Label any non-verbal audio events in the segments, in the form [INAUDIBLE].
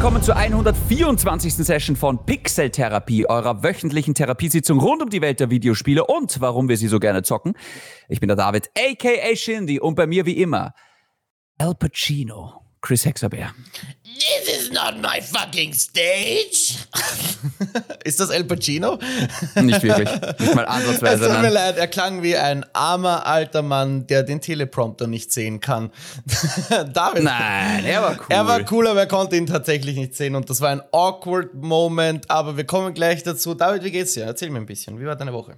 willkommen zur 124. Session von Pixel Therapie, eurer wöchentlichen Therapiesitzung rund um die Welt der Videospiele und warum wir sie so gerne zocken. Ich bin der David, aka Shindy, und bei mir wie immer Al Pacino, Chris Hexabeer. This is not my fucking stage. [LAUGHS] ist das El Pacino? Nicht wirklich. Nicht mal ansatzweise. [LAUGHS] Es tut mir nein. leid, er klang wie ein armer alter Mann, der den Teleprompter nicht sehen kann. [LAUGHS] David. Nein, er war cool. Er war cool, aber er konnte ihn tatsächlich nicht sehen und das war ein awkward Moment, aber wir kommen gleich dazu. David, wie geht's dir? Erzähl mir ein bisschen. Wie war deine Woche?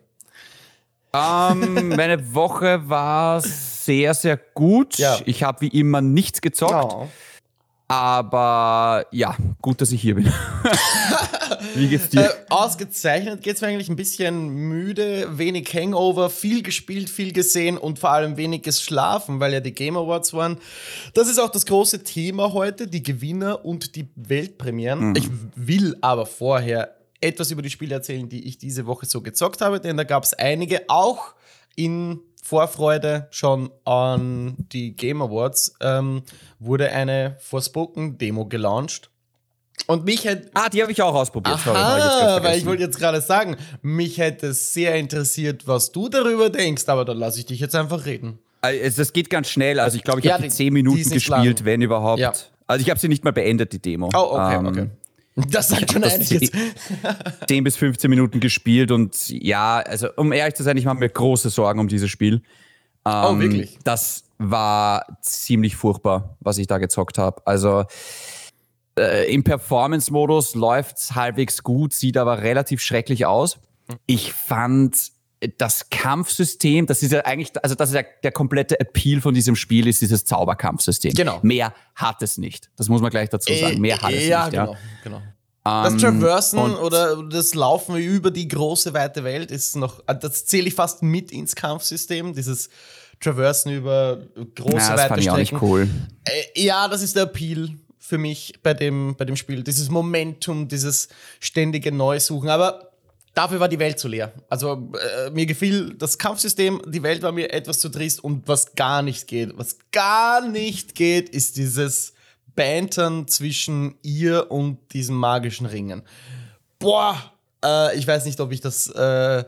Ähm, meine Woche war sehr, sehr gut. Ja. Ich habe wie immer nichts gezockt. Oh. Aber ja, gut, dass ich hier bin. [LAUGHS] Wie geht's dir? Äh, ausgezeichnet geht's mir eigentlich ein bisschen müde, wenig Hangover, viel gespielt, viel gesehen und vor allem wenig geschlafen, weil ja die Game Awards waren. Das ist auch das große Thema heute, die Gewinner und die Weltpremieren. Ich will aber vorher etwas über die Spiele erzählen, die ich diese Woche so gezockt habe, denn da gab's einige, auch in Vorfreude schon an die Game Awards, ähm, wurde eine Forspoken-Demo gelauncht. Und mich hätte ah, die habe ich auch ausprobiert. Sorry, hab ich jetzt grad Ah, weil ich wollte jetzt gerade sagen, mich hätte es sehr interessiert, was du darüber denkst, aber dann lasse ich dich jetzt einfach reden. Also, das geht ganz schnell. Also ich glaube, ich Ja, habe die die- 10 die Minuten gespielt, lang. wenn überhaupt. Ja. Also ich habe sie nicht mal beendet, die Demo. Oh, okay, Ähm, okay. Das sagt schon einiges. 10 bis 15 Minuten gespielt und ja, also um ehrlich zu sein, ich mache mir große Sorgen um dieses Spiel. Ähm, Oh, wirklich? Das war ziemlich furchtbar, was ich da gezockt habe. Also äh, im Performance-Modus läuft's halbwegs gut, sieht aber relativ schrecklich aus. Ich fand das Kampfsystem, das ist ja eigentlich, also das ist ja der komplette Appeal von diesem Spiel, ist dieses Zauberkampfsystem. Genau. Mehr hat es nicht. Das muss man gleich dazu sagen. Mehr hat es ja, nicht. genau, Ja. genau. Das Ähm, Traversen oder das Laufen über die große weite Welt ist noch, äh, das zähle ich fast mit ins Kampfsystem, dieses Traversen über große das weite fand ich auch Strecken. nicht cool. Äh, ja, das ist der Appeal für mich bei dem, bei dem Spiel. Dieses Momentum, dieses ständige Neusuchen. Aber dafür war die Welt zu leer. Also äh, mir gefiel das Kampfsystem, die Welt war mir etwas zu trist und was gar nicht geht, was gar nicht geht, ist dieses Bantern zwischen ihr und diesen magischen Ringen. Boah, äh, ich weiß nicht, ob ich das, äh,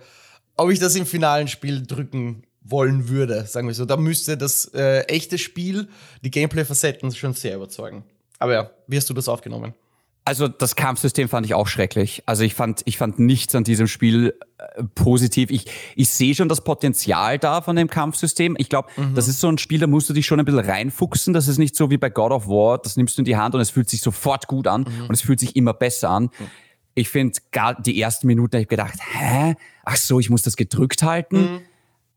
ob ich das im finalen Spiel drücken wollen würde, sagen wir so. Da müsste das äh, echte Spiel, die Gameplay-Facetten schon sehr überzeugen. Aber ja, wie hast du das aufgenommen? Also das Kampfsystem fand ich auch schrecklich. Also ich fand, ich fand nichts an diesem Spiel äh, positiv. Ich, ich sehe schon das Potenzial da von dem Kampfsystem. Ich glaube, das ist so ein Spiel, da musst du dich schon ein bisschen reinfuchsen. Das ist nicht so wie bei God of War. Das nimmst du in die Hand und es fühlt sich sofort gut an und es fühlt sich immer besser an. Ich finde, gar die ersten Minuten habe ich gedacht, hä? Ach so, ich muss das gedrückt halten.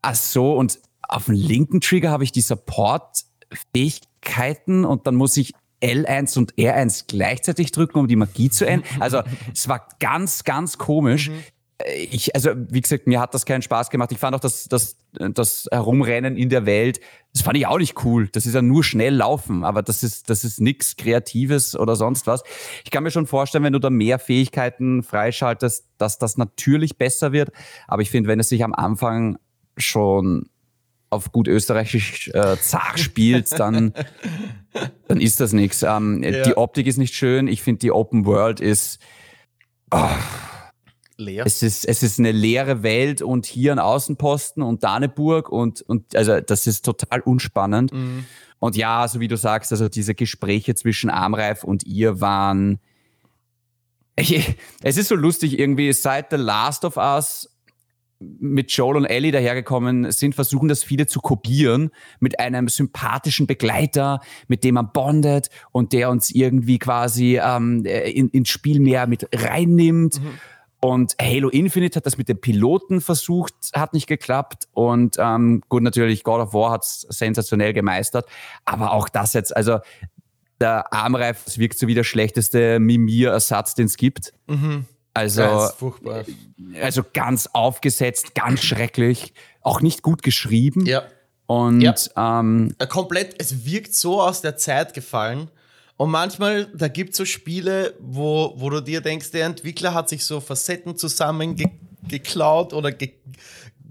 Ach so, und auf dem linken Trigger habe ich die Support-Fähigkeiten und dann muss ich L1 und R1 gleichzeitig drücken, um die Magie zu enden. [LAUGHS] Also es war ganz, ganz komisch. Äh, Ich, also wie gesagt, mir hat das keinen Spaß gemacht. Ich fand auch das, das, das Herumrennen in der Welt, das fand ich auch nicht cool. Das ist ja nur schnell laufen, aber das ist, das ist nichts Kreatives oder sonst was. Ich kann mir schon vorstellen, wenn du da mehr Fähigkeiten freischaltest, dass das natürlich besser wird. Aber ich finde, wenn es sich am Anfang schon auf gut österreichisch äh, zart spielt, dann, dann ist das nichts. Ähm, Ja. Die Optik ist nicht schön. Ich finde, die Open World ist, Leer. es ist, es ist eine leere Welt und hier ein Außenposten und da eine Burg und, und also das ist total unspannend. Und ja, so wie du sagst, also diese Gespräche zwischen Armreif und ihr waren, es ist so lustig irgendwie, seit The Last of Us mit Joel und Ellie dahergekommen sind, versuchen das viele zu kopieren mit einem sympathischen Begleiter, mit dem man bondet und der uns irgendwie quasi ähm, in, ins Spiel mehr mit reinnimmt. Und Halo Infinite hat das mit dem Piloten versucht, hat nicht geklappt. Und ähm, gut, natürlich, God of War hat es sensationell gemeistert. Aber auch das jetzt, also der Armreif, das wirkt so wie der schlechteste Mimir-Ersatz, den es gibt. Also, Ja, furchtbar. also ganz aufgesetzt, ganz schrecklich, auch nicht gut geschrieben. Ja. Und Ja. ähm, Äh, komplett, es wirkt so aus der Zeit gefallen. Und manchmal, da gibt es so Spiele, wo, wo du dir denkst, der Entwickler hat sich so Facetten zusammengeklaut oder ge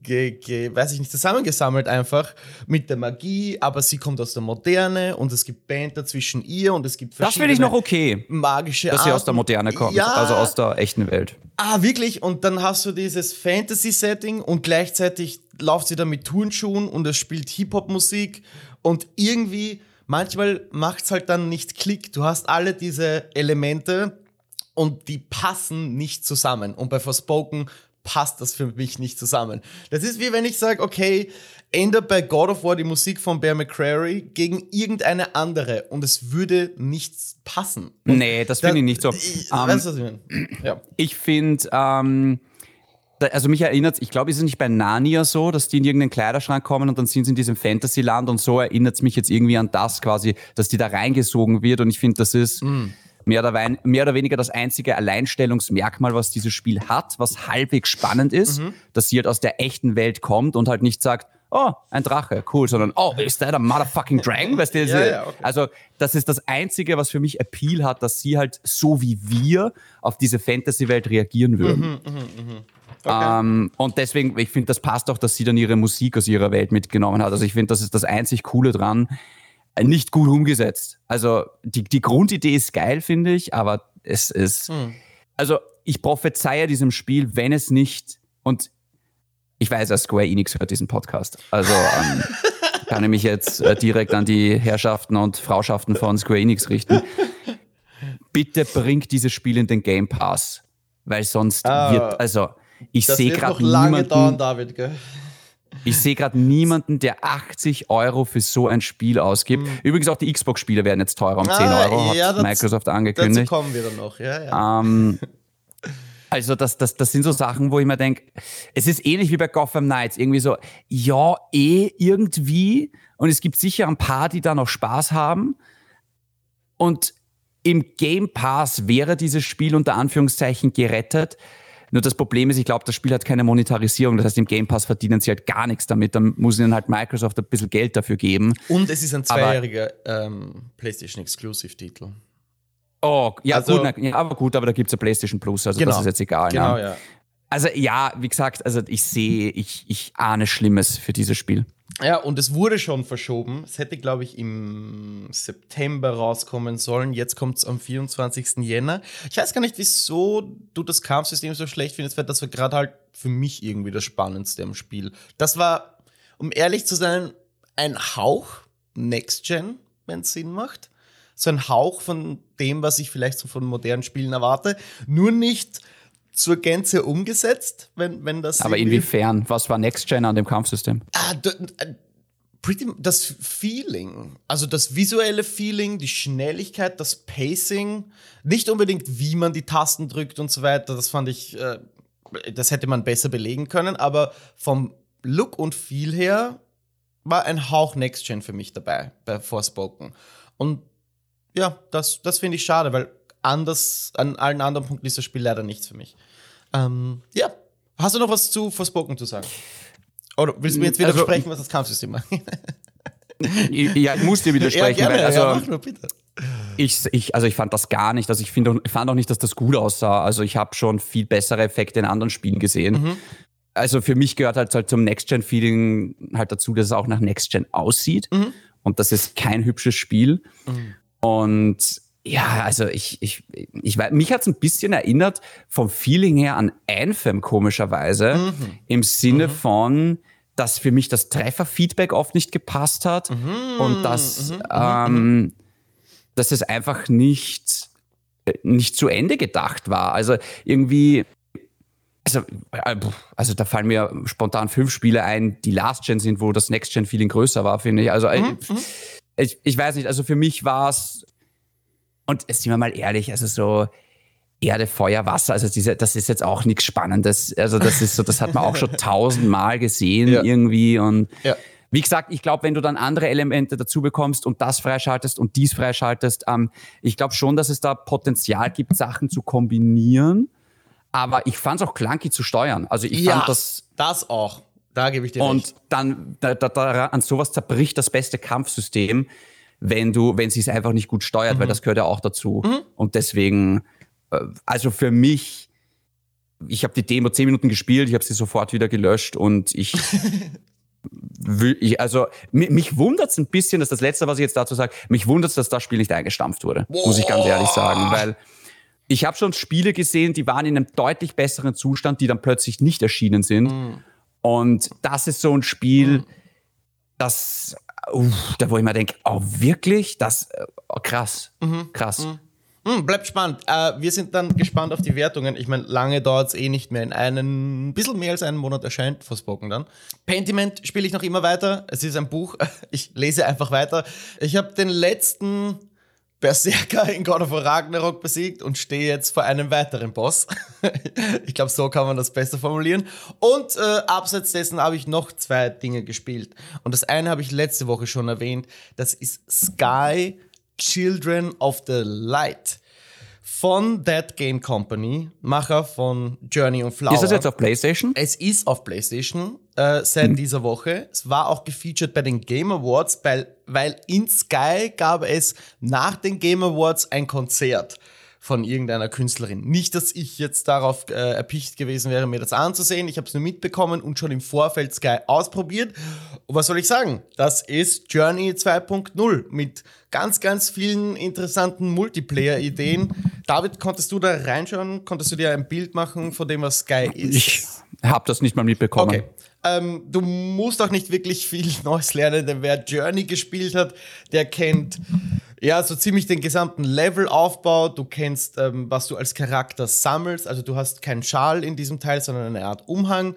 ge, ge, weiß ich nicht, zusammengesammelt einfach mit der Magie, aber sie kommt aus der Moderne und es gibt Band dazwischen ihr und es gibt Das finde ich noch okay, magische dass sie aus der Arten. Moderne kommt, Ja. also aus der echten Welt. Ah, wirklich? Und dann hast du dieses Fantasy-Setting und gleichzeitig läuft sie dann mit Turnschuhen und es spielt Hip-Hop-Musik und irgendwie, manchmal macht es halt dann nicht Klick. Du hast alle diese Elemente und die passen nicht zusammen. Und bei Forspoken passt das für mich nicht zusammen. Das ist wie wenn ich sage, okay, ändere bei God of War die Musik von Bear McCreary gegen irgendeine andere und es würde nicht passen. Nee, das finde ich nicht so. Ich, Ähm, weißt du, was ich meine? Ja. Ich finde, ähm, da- also mich erinnert ich glaube, ist es nicht bei Narnia so, dass die in irgendeinen Kleiderschrank kommen und dann sind sie in diesem Fantasyland und so erinnert es mich jetzt irgendwie an das quasi, dass die da reingesogen wird und ich finde, das ist mehr, oder wein, mehr oder weniger das einzige Alleinstellungsmerkmal, was dieses Spiel hat, was halbwegs spannend ist, dass sie halt aus der echten Welt kommt und halt nicht sagt, oh, ein Drache, cool, sondern, oh, ist that a motherfucking dragon? Weißt du, [LAUGHS] Ja, ja, okay. also das ist das Einzige, was für mich Appeal hat, dass sie halt so wie wir auf diese Fantasy-Welt reagieren würden. Ähm, und deswegen, ich finde, das passt auch, dass sie dann ihre Musik aus ihrer Welt mitgenommen hat. Also ich finde, das ist das einzig Coole dran. Nicht gut umgesetzt. Also die, die Grundidee ist geil, finde ich, aber es ist. Also ich prophezeie diesem Spiel, wenn es nicht. Und ich weiß, dass Square Enix hört diesen Podcast. Also ähm, [LAUGHS] kann ich mich jetzt äh, direkt an die Herrschaften und Frauschaften von Square Enix richten. Bitte bringt dieses Spiel in den Game Pass. Weil sonst Ah. wird, also ich Das sehe wird noch gerade lange dauern, niemanden, David, gell? Ich sehe gerade niemanden, der 80 Euro für so ein Spiel ausgibt. Übrigens auch die Xbox-Spiele werden jetzt teurer um 10 Ah, Euro, hat ja, das- Microsoft Dazu angekündigt. kommen wir dann noch, ja, ja. Ähm, [LAUGHS] also das, das, das sind so Sachen, wo ich mir denke, es ist ähnlich wie bei Gotham Knights. Irgendwie so, ja, eh irgendwie. Und es gibt sicher ein paar, die da noch Spaß haben. Und im Game Pass wäre dieses Spiel unter Anführungszeichen gerettet. Nur das Problem ist, ich glaube, das Spiel hat keine Monetarisierung. Das heißt, im Game Pass verdienen sie halt gar nichts damit. Dann muss ihnen halt Microsoft ein bisschen Geld dafür geben. Und es ist ein zweijähriger ähm, PlayStation Exclusive-Titel. Oh, ja, Also- gut, na, ja, aber gut, aber da gibt's ja PlayStation Plus, also das ist jetzt egal. Genau, ne? ja. Also ja, wie gesagt, also ich sehe, ich, ich ahne Schlimmes für dieses Spiel. Ja, und es wurde schon verschoben. Es hätte, glaube ich, im September rauskommen sollen. Jetzt kommt es am 24. Jänner. Ich weiß gar nicht, wieso du das Kampfsystem so schlecht findest, weil das war gerade halt für mich irgendwie das Spannendste am Spiel. Das war, um ehrlich zu sein, ein Hauch Next Gen, wenn es Sinn macht. So ein Hauch von dem, was ich vielleicht so von modernen Spielen erwarte. Nur nicht zur Gänze umgesetzt, wenn, wenn das. Aber inwiefern? Was war Next Gen an dem Kampfsystem? Ah, äh, pretty, das Feeling, also das visuelle Feeling, die Schnelligkeit, das Pacing, nicht unbedingt wie man die Tasten drückt und so weiter, das fand ich, äh, das hätte man besser belegen können, aber vom Look und Feel her war ein Hauch Next Gen für mich dabei bei Forspoken. Und ja, das, das finde ich schade, weil anders, an allen anderen Punkten ist das Spiel leider nichts für mich. Ähm, ja, hast du noch was zu Forspoken zu sagen? Oder willst du mir jetzt Also- widersprechen, was das Kampfsystem macht? [LAUGHS] Ja, ich muss dir widersprechen, weil also ja, mach nur bitte. ich, ich, also ich fand das gar nicht. Also ich, auch- ich fand auch nicht, dass das gut aussah. Also ich habe schon viel bessere Effekte in anderen Spielen gesehen. Also für mich gehört halt, halt zum Next-Gen-Feeling halt dazu, dass es auch nach Next-Gen aussieht. Und das ist kein hübsches Spiel. Und ja, also ich, ich, ich weiß, mich hat es ein bisschen erinnert vom Feeling her an Anthem, komischerweise. Im Sinne von, dass für mich das Trefferfeedback oft nicht gepasst hat und dass, ähm, dass es einfach nicht, äh, nicht zu Ende gedacht war. Also irgendwie, also, äh, also da fallen mir spontan fünf Spiele ein, die Last Gen sind, wo das Next Gen Feeling größer war, finde ich. Also äh, ich, ich weiß nicht, also für mich war es, und jetzt sind wir mal ehrlich, also so Erde, Feuer, Wasser, also diese, das ist jetzt auch nichts Spannendes. Also das ist so, das hat man auch schon [LAUGHS] tausendmal gesehen Ja. irgendwie und Ja. wie gesagt, ich glaube, wenn du dann andere Elemente dazu bekommst und das freischaltest und dies freischaltest, ähm, ich glaube schon, dass es da Potenzial gibt, Sachen zu kombinieren. Aber ich fand es auch clunky zu steuern. Also ich fand das das auch. Da gebe ich dir und recht. dann da, da, da, an sowas zerbricht das beste Kampfsystem, wenn du, wenn sie es einfach nicht gut steuert, Mhm. weil das gehört ja auch dazu. Und deswegen, äh, also für mich ich habe die Demo zehn Minuten gespielt, ich habe sie sofort wieder gelöscht und ich [LAUGHS] will ich, also mich, mich wundert es ein bisschen, dass das Letzte, was ich jetzt dazu sage, mich wundert es, dass das Spiel nicht eingestampft wurde, Boah. muss ich ganz ehrlich sagen, weil ich habe schon Spiele gesehen, die waren in einem deutlich besseren Zustand, die dann plötzlich nicht erschienen sind. Mm. Und das ist so ein Spiel, mm. das, uff, da wo ich mir denke, oh wirklich, das, oh, krass, mhm. krass. Mhm. Hm, bleibt spannend. Äh, wir sind dann gespannt auf die Wertungen. Ich meine, lange dauert es eh nicht mehr. In einem, ein bisschen mehr als einen Monat erscheint Forspoken dann. Pentiment spiele ich noch immer weiter. Es ist ein Buch. [LAUGHS] Ich lese einfach weiter. Ich habe den letzten Berserker in God of War Ragnarok besiegt und stehe jetzt vor einem weiteren Boss. [LAUGHS] ich glaube, so kann man das besser formulieren. Und äh, abseits dessen habe ich noch zwei Dinge gespielt. Und das eine habe ich letzte Woche schon erwähnt. Das ist Sky Children of the Light von That Game Company, Macher von Journey und Flower. Ist das jetzt auf PlayStation? Es ist auf PlayStation äh, seit hm. dieser Woche. Es war auch gefeatured bei den Game Awards, weil, weil in Sky gab es nach den Game Awards ein Konzert von irgendeiner Künstlerin. Nicht, dass ich jetzt darauf äh, erpicht gewesen wäre, mir das anzusehen. Ich habe es nur mitbekommen und schon im Vorfeld Sky ausprobiert. Und was soll ich sagen? Das ist Journey 2.0 mit ganz, ganz vielen interessanten Multiplayer-Ideen. David, konntest du da reinschauen? Konntest du dir ein Bild machen von dem, was Sky ist? Ich habe das nicht mal mitbekommen. Okay. Ähm, du musst auch nicht wirklich viel [LAUGHS] Neues lernen, denn wer Journey gespielt hat, der kennt ja so ziemlich den gesamten Levelaufbau. Du kennst, ähm, was du als Charakter sammelst. Also du hast keinen Schal in diesem Teil, sondern eine Art Umhang.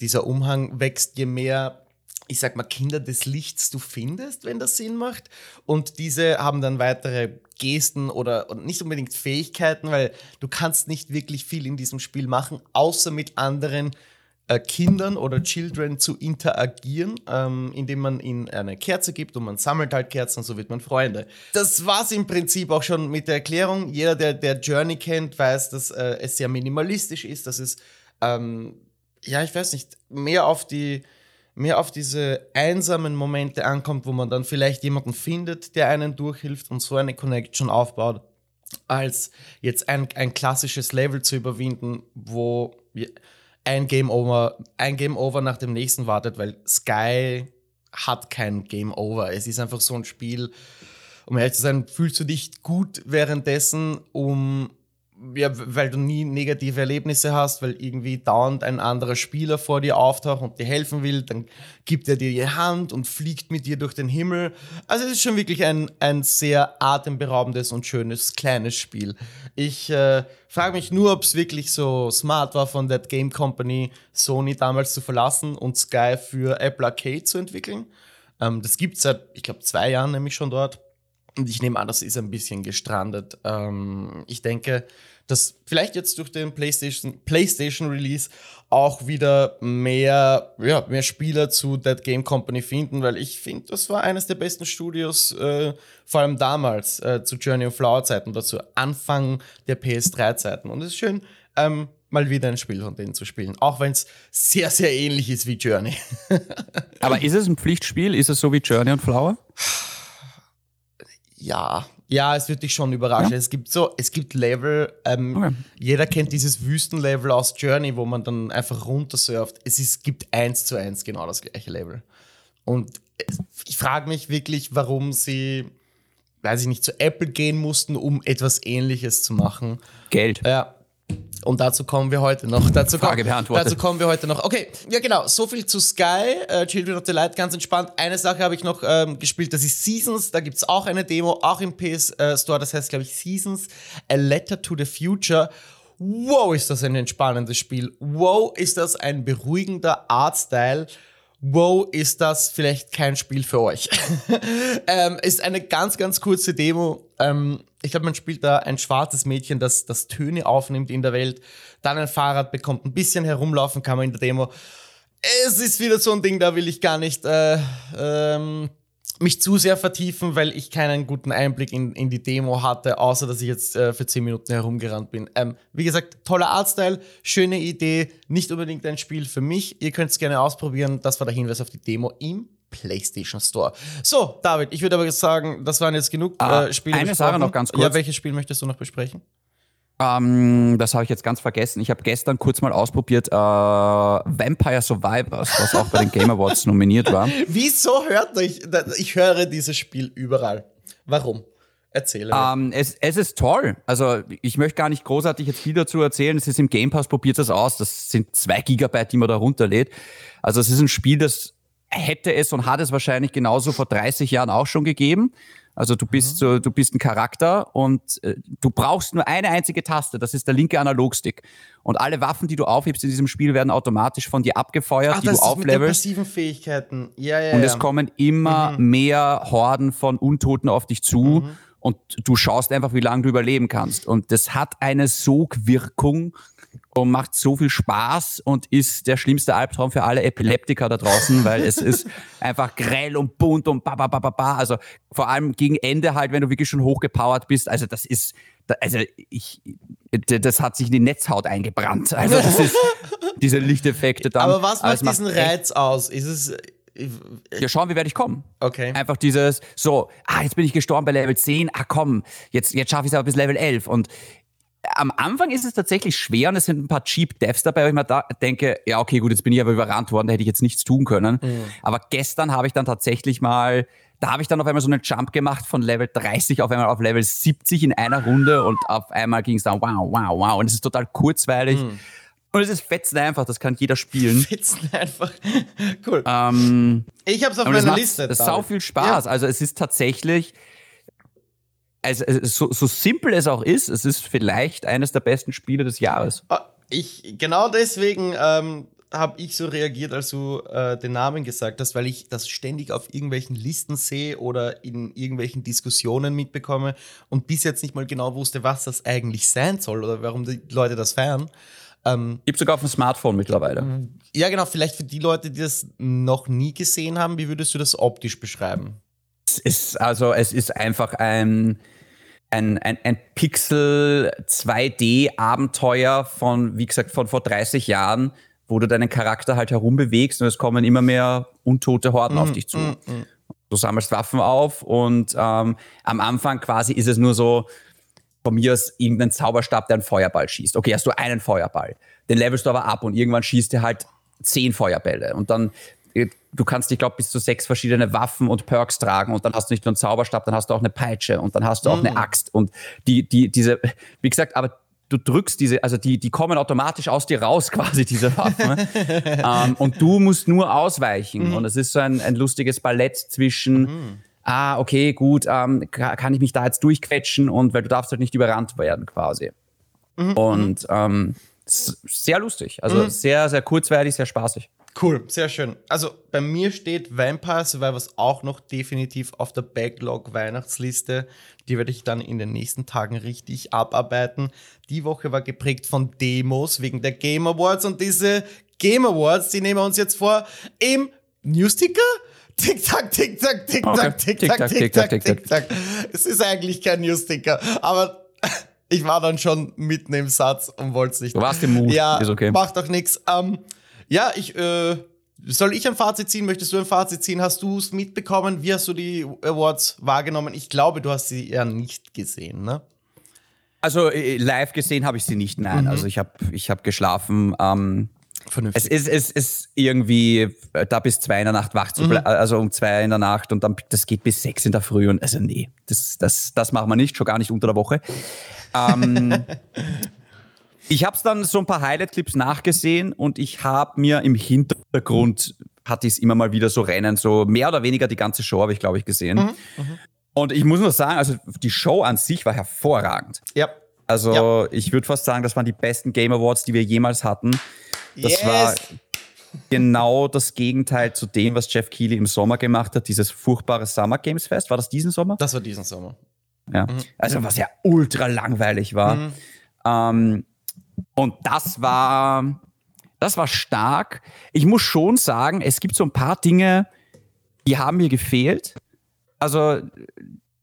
Dieser Umhang wächst, je mehr, ich sag mal, Kinder des Lichts du findest, wenn das Sinn macht. Und diese haben dann weitere Gesten oder nicht unbedingt Fähigkeiten, weil du kannst nicht wirklich viel in diesem Spiel machen, außer mit anderen äh, Kindern oder Children zu interagieren, ähm, indem man ihnen eine Kerze gibt und man sammelt halt Kerzen, so wird man Freunde. Das war's im Prinzip auch schon mit der Erklärung. Jeder, der, der Journey kennt, weiß, dass äh, es sehr minimalistisch ist, dass es, ähm, ja, ich weiß nicht, mehr auf die mehr auf diese einsamen Momente ankommt, wo man dann vielleicht jemanden findet, der einen durchhilft und so eine Connection aufbaut, als jetzt ein, ein klassisches Level zu überwinden, wo ein Game Over, ein Game Over nach dem nächsten wartet, weil Sky hat kein Game Over. Es ist einfach so ein Spiel, um ehrlich zu sein, fühlst du dich gut währenddessen, um ja, weil du nie negative Erlebnisse hast, weil irgendwie dauernd ein anderer Spieler vor dir auftaucht und dir helfen will, dann gibt er dir die Hand und fliegt mit dir durch den Himmel. Also es ist schon wirklich ein, ein sehr atemberaubendes und schönes kleines Spiel. Ich äh, frage mich nur, ob es wirklich so smart war von That Game Company, Sony damals zu verlassen und Sky für Apple Arcade zu entwickeln. Ähm, das gibt es seit, ich glaube, zwei Jahren nämlich schon dort. Und ich nehme an, das ist ein bisschen gestrandet. Ähm, ich denke, dass vielleicht jetzt durch den PlayStation, PlayStation Release auch wieder mehr, ja, mehr Spieler zu Dead Game Company finden, weil ich finde, das war eines der besten Studios, äh, vor allem damals, äh, zu Journey of Flower Zeiten oder zu Anfang der PS3 Zeiten. Und es ist schön, ähm, mal wieder ein Spiel von denen zu spielen, auch wenn es sehr, sehr ähnlich ist wie Journey. Aber ist es ein Pflichtspiel? Ist es so wie Journey und Flower? [SIGHS] Ja, ja, es wird dich schon überraschen. Ja? Es gibt so, es gibt Level, ähm, okay. jeder kennt dieses Wüstenlevel aus Journey, wo man dann einfach runtersurft. Es ist, gibt eins zu eins genau das gleiche Level. Und ich frage mich wirklich, warum sie, weiß ich nicht, zu Apple gehen mussten, um etwas ähnliches zu machen. Geld. Ja, und dazu kommen wir heute noch. Dazu, Frage beantwortet. dazu kommen wir heute noch. Okay, ja genau, so viel zu Sky, äh, Children of the Light, ganz entspannt. Eine Sache habe ich noch ähm, gespielt, das ist Seasons. Da gibt es auch eine Demo, auch im PS äh, Store, das heißt, glaube ich, Seasons, A Letter to the Future. Wow, ist das ein entspannendes Spiel. Wow, ist das ein beruhigender Artstyle wow, ist das vielleicht kein Spiel für euch. [LAUGHS] ähm, ist eine ganz, ganz kurze Demo. Ähm, ich glaube, man spielt da ein schwarzes Mädchen, das, das Töne aufnimmt in der Welt, dann ein Fahrrad bekommt, ein bisschen herumlaufen kann man in der Demo. Es ist wieder so ein Ding, da will ich gar nicht äh, ähm, mich zu sehr vertiefen, weil ich keinen guten Einblick in, in die Demo hatte, außer dass ich jetzt äh, für 10 Minuten herumgerannt bin. Ähm, wie gesagt, toller Artstyle, schöne Idee, nicht unbedingt ein Spiel für mich. Ihr könnt es gerne ausprobieren. Das war der Hinweis auf die Demo im PlayStation Store. So, David, ich würde aber sagen, das waren jetzt genug ah, äh, Spiele. Eine Sache noch ganz kurz. Ja, welches Spiel möchtest du noch besprechen? Ähm, das habe ich jetzt ganz vergessen. Ich habe gestern kurz mal ausprobiert äh, Vampire Survivors, was auch bei den Game Awards nominiert war. [LAUGHS] Wieso hört euch? Ich höre dieses Spiel überall. Warum? Erzähle. Ähm, es, es ist toll. Also ich möchte gar nicht großartig jetzt viel dazu erzählen. Es ist im Game Pass, probiert es aus. Das sind zwei Gigabyte, die man da runterlädt. Also es ist ein Spiel, das hätte es und hat es wahrscheinlich genauso vor 30 Jahren auch schon gegeben. Also du bist so, du bist ein Charakter und äh, du brauchst nur eine einzige Taste, das ist der linke Analogstick. Und alle Waffen, die du aufhebst in diesem Spiel, werden automatisch von dir abgefeuert, Ach, die das du ist mit den auflevelst. passiven Fähigkeiten. Ja, ja, Und ja. es kommen immer mehr Horden von Untoten auf dich zu. Und du schaust einfach, wie lange du überleben kannst. Und das hat eine Sogwirkung und macht so viel Spaß und ist der schlimmste Albtraum für alle Epileptiker da draußen, weil es ist [LAUGHS] einfach grell und bunt und ba, ba, ba, ba, ba. Also vor allem gegen Ende halt, wenn du wirklich schon hochgepowert bist. Also das ist, also ich, das hat sich in die Netzhaut eingebrannt. Also das ist [LAUGHS] diese Lichteffekte dann. Aber was macht diesen echt- Reiz aus? Ist es. Ja, schauen, wie werde ich kommen. Okay. Einfach dieses, so, ah, jetzt bin ich gestorben bei Level 10, ah komm, jetzt, jetzt schaffe ich es aber bis Level 11. Und am Anfang ist es tatsächlich schwer und es sind ein paar Cheap Devs dabei, wo ich mir da denke, ja, okay, gut, jetzt bin ich aber überrannt worden, da hätte ich jetzt nichts tun können. Aber gestern habe ich dann tatsächlich mal, da habe ich dann auf einmal so einen Jump gemacht von Level 30 auf einmal auf Level 70 in einer Runde und auf einmal ging es dann wow, wow, wow. Und es ist total kurzweilig. Und es ist fetzen einfach, das kann jeder spielen. [LAUGHS] Fetzen einfach. [LAUGHS] cool. Ähm, ich hab's auf das meiner Liste. sau David. viel Spaß. Also es ist tatsächlich, also so, so simpel es auch ist, es ist vielleicht eines der besten Spiele des Jahres. Ah, Ich, genau deswegen ähm, habe ich so reagiert, als du äh, den Namen gesagt hast, weil ich das ständig auf irgendwelchen Listen sehe oder in irgendwelchen Diskussionen mitbekomme und bis jetzt nicht mal genau wusste, was das eigentlich sein soll oder warum die Leute das feiern. Ähm, Gibt sogar auf dem Smartphone mittlerweile. ja, genau, vielleicht für die Leute, die das noch nie gesehen haben, wie würdest du das optisch beschreiben? Es ist also, es ist einfach ein, ein, ein, ein Pixel 2D-Abenteuer von, wie gesagt, von vor 30 Jahren, wo du deinen Charakter halt herumbewegst und es kommen immer mehr untote Horden auf dich zu. Du sammelst Waffen auf und ähm, am Anfang quasi ist es nur so, von mir aus irgendein Zauberstab, der einen Feuerball schießt. Okay, hast du einen Feuerball. Den levelst du aber ab und irgendwann schießt er halt zehn Feuerbälle. Und dann, du kannst, ich glaube, bis zu sechs verschiedene Waffen und Perks tragen und dann hast du nicht nur einen Zauberstab, dann hast du auch eine Peitsche und dann hast du auch eine Axt. Und die, die, diese, wie gesagt, aber du drückst diese, also die, die kommen automatisch aus dir raus, [LAUGHS] quasi, diese Waffen. ähm, und du musst nur ausweichen. Und es ist so ein, ein lustiges Ballett zwischen, ah, okay, gut, ähm, ka- kann ich mich da jetzt durchquetschen und weil du darfst halt nicht überrannt werden, quasi. Und ähm, s- sehr lustig. Also sehr, sehr kurzweilig, sehr spaßig. Cool, sehr schön. Also bei mir steht Vampire Survivors auch noch definitiv auf der Backlog-Weihnachtsliste. Die werde ich dann in den nächsten Tagen richtig abarbeiten. Die Woche war geprägt von Demos wegen der Game Awards und diese Game Awards, die nehmen wir uns jetzt vor im Newsticker? Tick-Tack, Tick-Tack, Tick-Tack, Okay. Tick-Tack, Tick-Tack, Tick-Tack, Tick-Tack. Tick-Tack. Es ist eigentlich kein Newsticker, aber ich war dann schon mitten im Satz und wollte es nicht. Du warst im Mut, Ja, ist okay. macht doch nichts. Ähm, ja, ich, äh, soll ich ein Fazit ziehen? Möchtest du ein Fazit ziehen? Hast du es mitbekommen? Wie hast du die Awards wahrgenommen? Ich glaube, du hast sie ja nicht gesehen, ne? Also äh, live gesehen habe ich sie nicht, nein. Also ich habe ich hab geschlafen. Ähm, es ist, es ist irgendwie äh, da bis zwei in der Nacht wach zu bleiben, also um zwei in der Nacht und dann das geht bis sechs in der Früh und also nee, das, das, das machen wir nicht, schon gar nicht unter der Woche. Ähm, [LAUGHS] ich habe es dann so ein paar Highlight-Clips nachgesehen und ich habe mir im Hintergrund hatte ich es immer mal wieder so Rennen, so mehr oder weniger die ganze Show habe ich, glaube ich, gesehen. Und ich muss nur sagen, also die Show an sich war hervorragend. Ja. Also Ja. ich würde fast sagen, das waren die besten Game Awards, die wir jemals hatten. Das Yes. war genau das Gegenteil zu dem, was Jeff Keighley im Sommer gemacht hat, dieses furchtbare Summer Games Fest. War das diesen Sommer? Das war diesen Sommer. Ja. Also was ja ultra langweilig war. Mhm. Ähm, und das war, das war stark. Ich muss schon sagen, es gibt so ein paar Dinge, die haben mir gefehlt. Also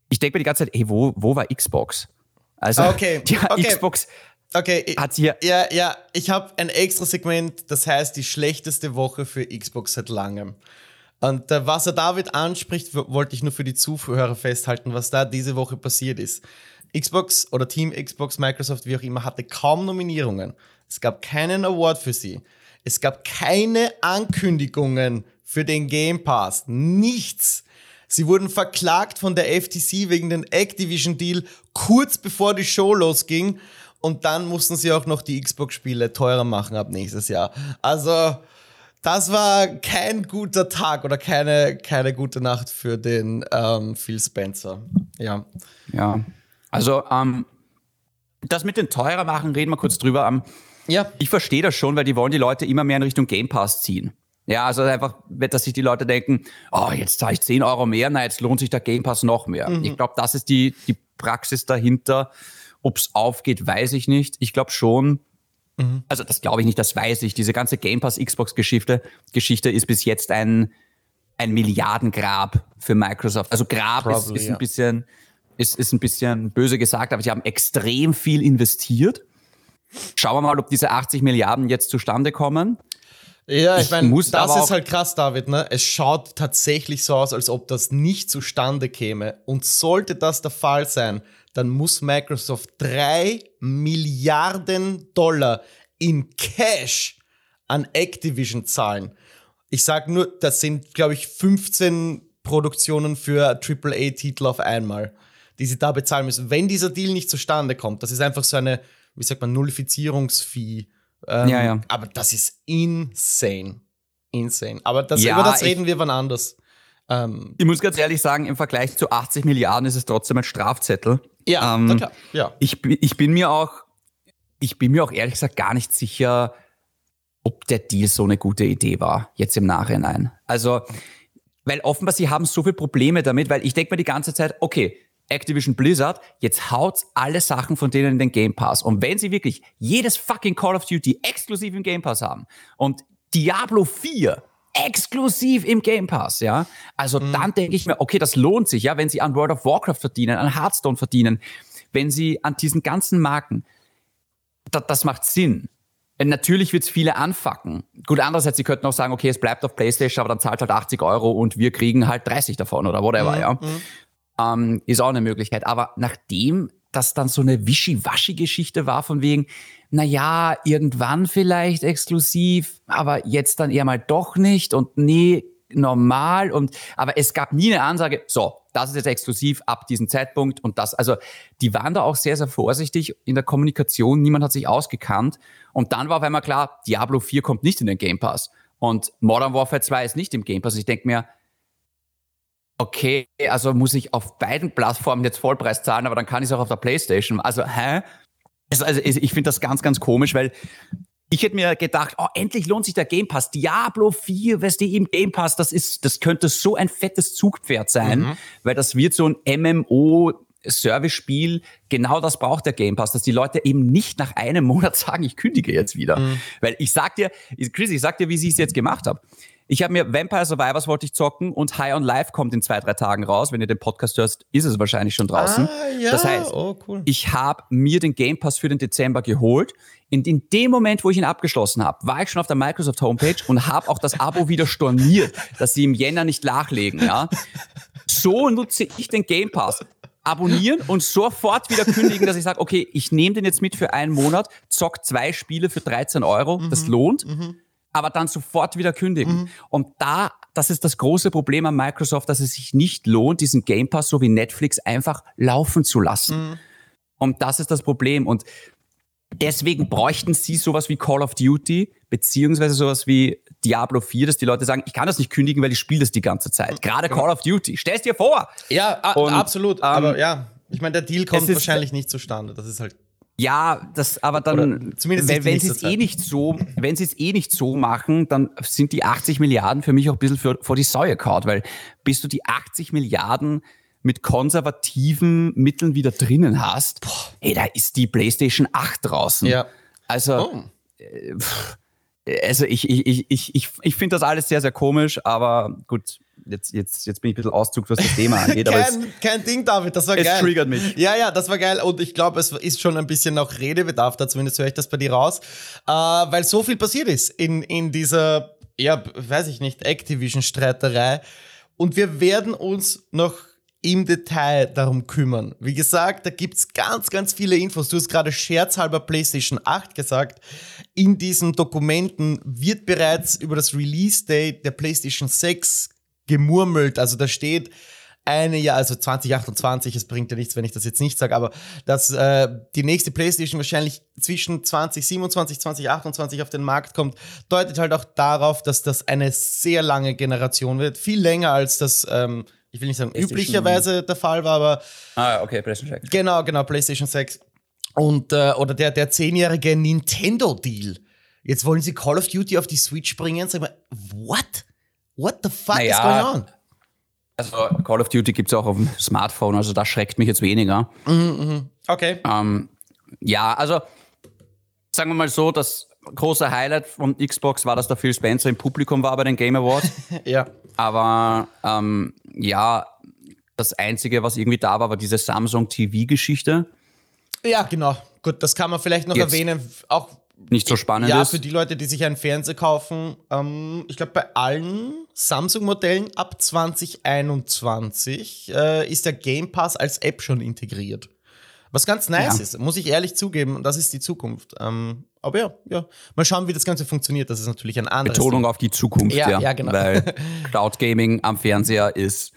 ich denke mir die ganze Zeit, ey, wo, wo war Xbox? Also Okay, [LAUGHS] die okay. Xbox Okay. hat hier ja, ja, ich habe ein extra Segment, das heißt die schlechteste Woche für Xbox seit langem. Und äh, was er David anspricht, wollte ich nur für die Zuhörer festhalten, was da diese Woche passiert ist. Xbox oder Team Xbox, Microsoft, wie auch immer, hatte kaum Nominierungen. Es gab keinen Award für sie. Es gab keine Ankündigungen für den Game Pass. Nichts. Sie wurden verklagt von der FTC wegen den Activision Deal kurz bevor die Show losging. Und dann mussten sie auch noch die Xbox-Spiele teurer machen ab nächstes Jahr. Also, das war kein guter Tag oder keine, keine gute Nacht für den ähm, Phil Spencer. Ja. Ja. Also, ähm, das mit den teurer machen, reden wir kurz drüber. Ähm, ja. Ich verstehe das schon, weil die wollen die Leute immer mehr in Richtung Game Pass ziehen. Ja, also einfach, dass sich die Leute denken, oh, jetzt zahle ich 10 Euro mehr, na, jetzt lohnt sich der Game Pass noch mehr. Mhm. Ich glaube, das ist die, die Praxis dahinter. Ob es aufgeht, weiß ich nicht. Ich glaube schon, mhm. also das glaube ich nicht, das weiß ich. Diese ganze Game Pass Xbox-Geschichte Geschichte ist bis jetzt ein, ein Milliardengrab für Microsoft. Also Grab Probably, ist, ist ein bisschen, ist, ist ein bisschen böse gesagt, aber sie haben extrem viel investiert. Schauen wir mal, ob diese 80 Milliarden jetzt zustande kommen. Ja, ich, meine, das ist halt krass, David. Ne? Es schaut tatsächlich so aus, als ob das nicht zustande käme. Und sollte das der Fall sein, dann muss Microsoft drei Milliarden Dollar in Cash an Activision zahlen. Ich sage nur, das sind, glaube ich, 15 Produktionen für AAA-Titel auf einmal, die sie da bezahlen müssen. Wenn dieser Deal nicht zustande kommt, das ist einfach so eine, wie sagt man, Nullifizierungsfee ähm, ja, ja. Aber das ist insane. Insane. Aber das, ja, über das reden wir wann anders. Ähm, ich muss ganz ehrlich sagen, im Vergleich zu 80 Milliarden ist es trotzdem ein Strafzettel. Ja, ähm, klar. ja. Ich, ich bin mir auch, ich bin mir auch ehrlich gesagt gar nicht sicher, ob der Deal so eine gute Idee war, jetzt im Nachhinein. Also, weil offenbar sie haben so viele Probleme damit, weil ich denke mir die ganze Zeit, okay, Activision Blizzard, jetzt haut alle Sachen von denen in den Game Pass. Und wenn sie wirklich jedes fucking Call of Duty exklusiv im Game Pass haben und Diablo 4 exklusiv im Game Pass, ja, also mhm. dann denke ich mir, okay, das lohnt sich, ja, wenn sie an World of Warcraft verdienen, an Hearthstone verdienen, wenn sie an diesen ganzen Marken, da, das macht Sinn. Natürlich wird es viele anfacken. Gut, andererseits, sie könnten auch sagen, okay, es bleibt auf PlayStation, aber dann zahlt halt 80 Euro und wir kriegen halt 30 davon oder whatever, mhm. ja. Mhm ähm, ist auch eine Möglichkeit. Aber nachdem das dann so eine Wischiwaschi-Geschichte war, von wegen, na ja, irgendwann vielleicht exklusiv, aber jetzt dann eher mal doch nicht und nee, normal und aber es gab nie eine Ansage, so, das ist jetzt exklusiv ab diesem Zeitpunkt und das, also die waren da auch sehr, sehr vorsichtig in der Kommunikation, niemand hat sich ausgekannt und dann war auf einmal klar, Diablo 4 kommt nicht in den Game Pass und Modern Warfare 2 ist nicht im Game Pass. Ich denke mir, okay, also muss ich auf beiden Plattformen jetzt Vollpreis zahlen, aber dann kann ich es auch auf der Playstation. Also, hä? Also, also ich finde das ganz, ganz komisch, weil ich hätte mir gedacht, oh, endlich lohnt sich der Game Pass. Diablo 4, weißt du, im Game Pass, das ist, das könnte so ein fettes Zugpferd sein, mhm. weil das wird so ein MMO Service-Spiel, genau das braucht der Game Pass, dass die Leute eben nicht nach einem Monat [LAUGHS] sagen, ich kündige jetzt wieder. Mhm. Weil ich sag dir, Chris, ich sag dir, wie ich es jetzt gemacht habe. Ich habe mir Vampire Survivors wollte ich zocken und High on Life kommt in zwei, drei Tagen raus. Wenn ihr den Podcast hörst, ist es wahrscheinlich schon draußen. Ah, ja. Das heißt, oh, cool. ich habe mir den Game Pass für den Dezember geholt. Und in dem Moment, wo ich ihn abgeschlossen habe, war ich schon auf der Microsoft Homepage und habe auch das Abo wieder storniert, dass sie im Jänner nicht nachlegen. Ja? So nutze ich den Game Pass abonnieren und sofort wieder kündigen, dass ich sage, okay, ich nehme den jetzt mit für einen Monat, zock zwei Spiele für 13 Euro, das mhm. lohnt. Mhm aber dann sofort wieder kündigen. Mhm. Und da, das ist das große Problem an Microsoft, dass es sich nicht lohnt, diesen Game Pass so wie Netflix einfach laufen zu lassen. Mhm. Und das ist das Problem. Und deswegen bräuchten sie sowas wie Call of Duty, beziehungsweise sowas wie Diablo 4, dass die Leute sagen, ich kann das nicht kündigen, weil ich spiele das die ganze Zeit. Gerade Call of Duty. Stell's dir vor. Ja, Und, absolut. Ähm, aber ja, ich meine, der Deal kommt wahrscheinlich nicht zustande. Das ist halt ja, das, aber dann, zumindest wenn, wenn sie es eh nicht so, wenn sie es eh nicht so machen, dann sind die 80 Milliarden für mich auch ein bisschen für, vor die Säue kaut, weil bis du die 80 Milliarden mit konservativen Mitteln wieder drinnen hast, boah, ey, da ist die PlayStation 8 draußen. Ja. Also, oh. äh, also ich, ich, ich, ich, ich, ich finde das alles sehr, sehr komisch, aber gut, jetzt, jetzt, jetzt bin ich ein bisschen Auszug, was das Thema angeht. [LAUGHS] kein, kein Ding, David, das war es geil. Es triggert mich. Ja, ja, das war geil und ich glaube, es ist schon ein bisschen noch Redebedarf da, zumindest höre ich das bei dir raus, äh, weil so viel passiert ist in, in dieser, ja, weiß ich nicht, Activision-Streiterei und wir werden uns noch im Detail darum kümmern. Wie gesagt, da gibt's ganz, ganz viele Infos. Du hast gerade scherzhalber PlayStation 8 gesagt. In diesen Dokumenten wird bereits über das Release-Date der PlayStation 6 gemurmelt. Also da steht eine Jahr, also 2028, es bringt ja nichts, wenn ich das jetzt nicht sage, aber dass äh, die nächste PlayStation wahrscheinlich zwischen 2027, 2028 auf den Markt kommt, deutet halt auch darauf, dass das eine sehr lange Generation wird. Viel länger als das ähm, ich will nicht sagen üblicherweise der Fall war, aber. Ah, okay, PlayStation 6. Genau, genau, PlayStation 6. Und, äh, oder der, der zehnjährige Nintendo-Deal. Jetzt wollen sie Call of Duty auf die Switch bringen. Sag mal, what? What the fuck naja, is going on? Also, Call of Duty gibt es auch auf dem Smartphone, also das schreckt mich jetzt weniger. Mhm, mh. Okay. Ähm, ja, also, sagen wir mal so, das große Highlight von Xbox war, dass da Phil Spencer im Publikum war bei den Game Awards. [LAUGHS] ja. Aber ähm, ja, das Einzige, was irgendwie da war, war diese Samsung TV-Geschichte. Ja, genau. Gut, das kann man vielleicht noch Jetzt erwähnen. Auch nicht so spannend ja, ist. für die Leute, die sich einen Fernseher kaufen, ähm, ich glaube, bei allen Samsung-Modellen ab 2021 äh, ist der Game Pass als App schon integriert. Was ganz nice ja. ist, muss ich ehrlich zugeben, das ist die Zukunft. Ähm, aber ja, ja, mal schauen, wie das Ganze funktioniert. Das ist natürlich ein anderes. Betonung Ding. auf die Zukunft, ja. ja, ja genau. Weil Cloud Gaming am Fernseher ist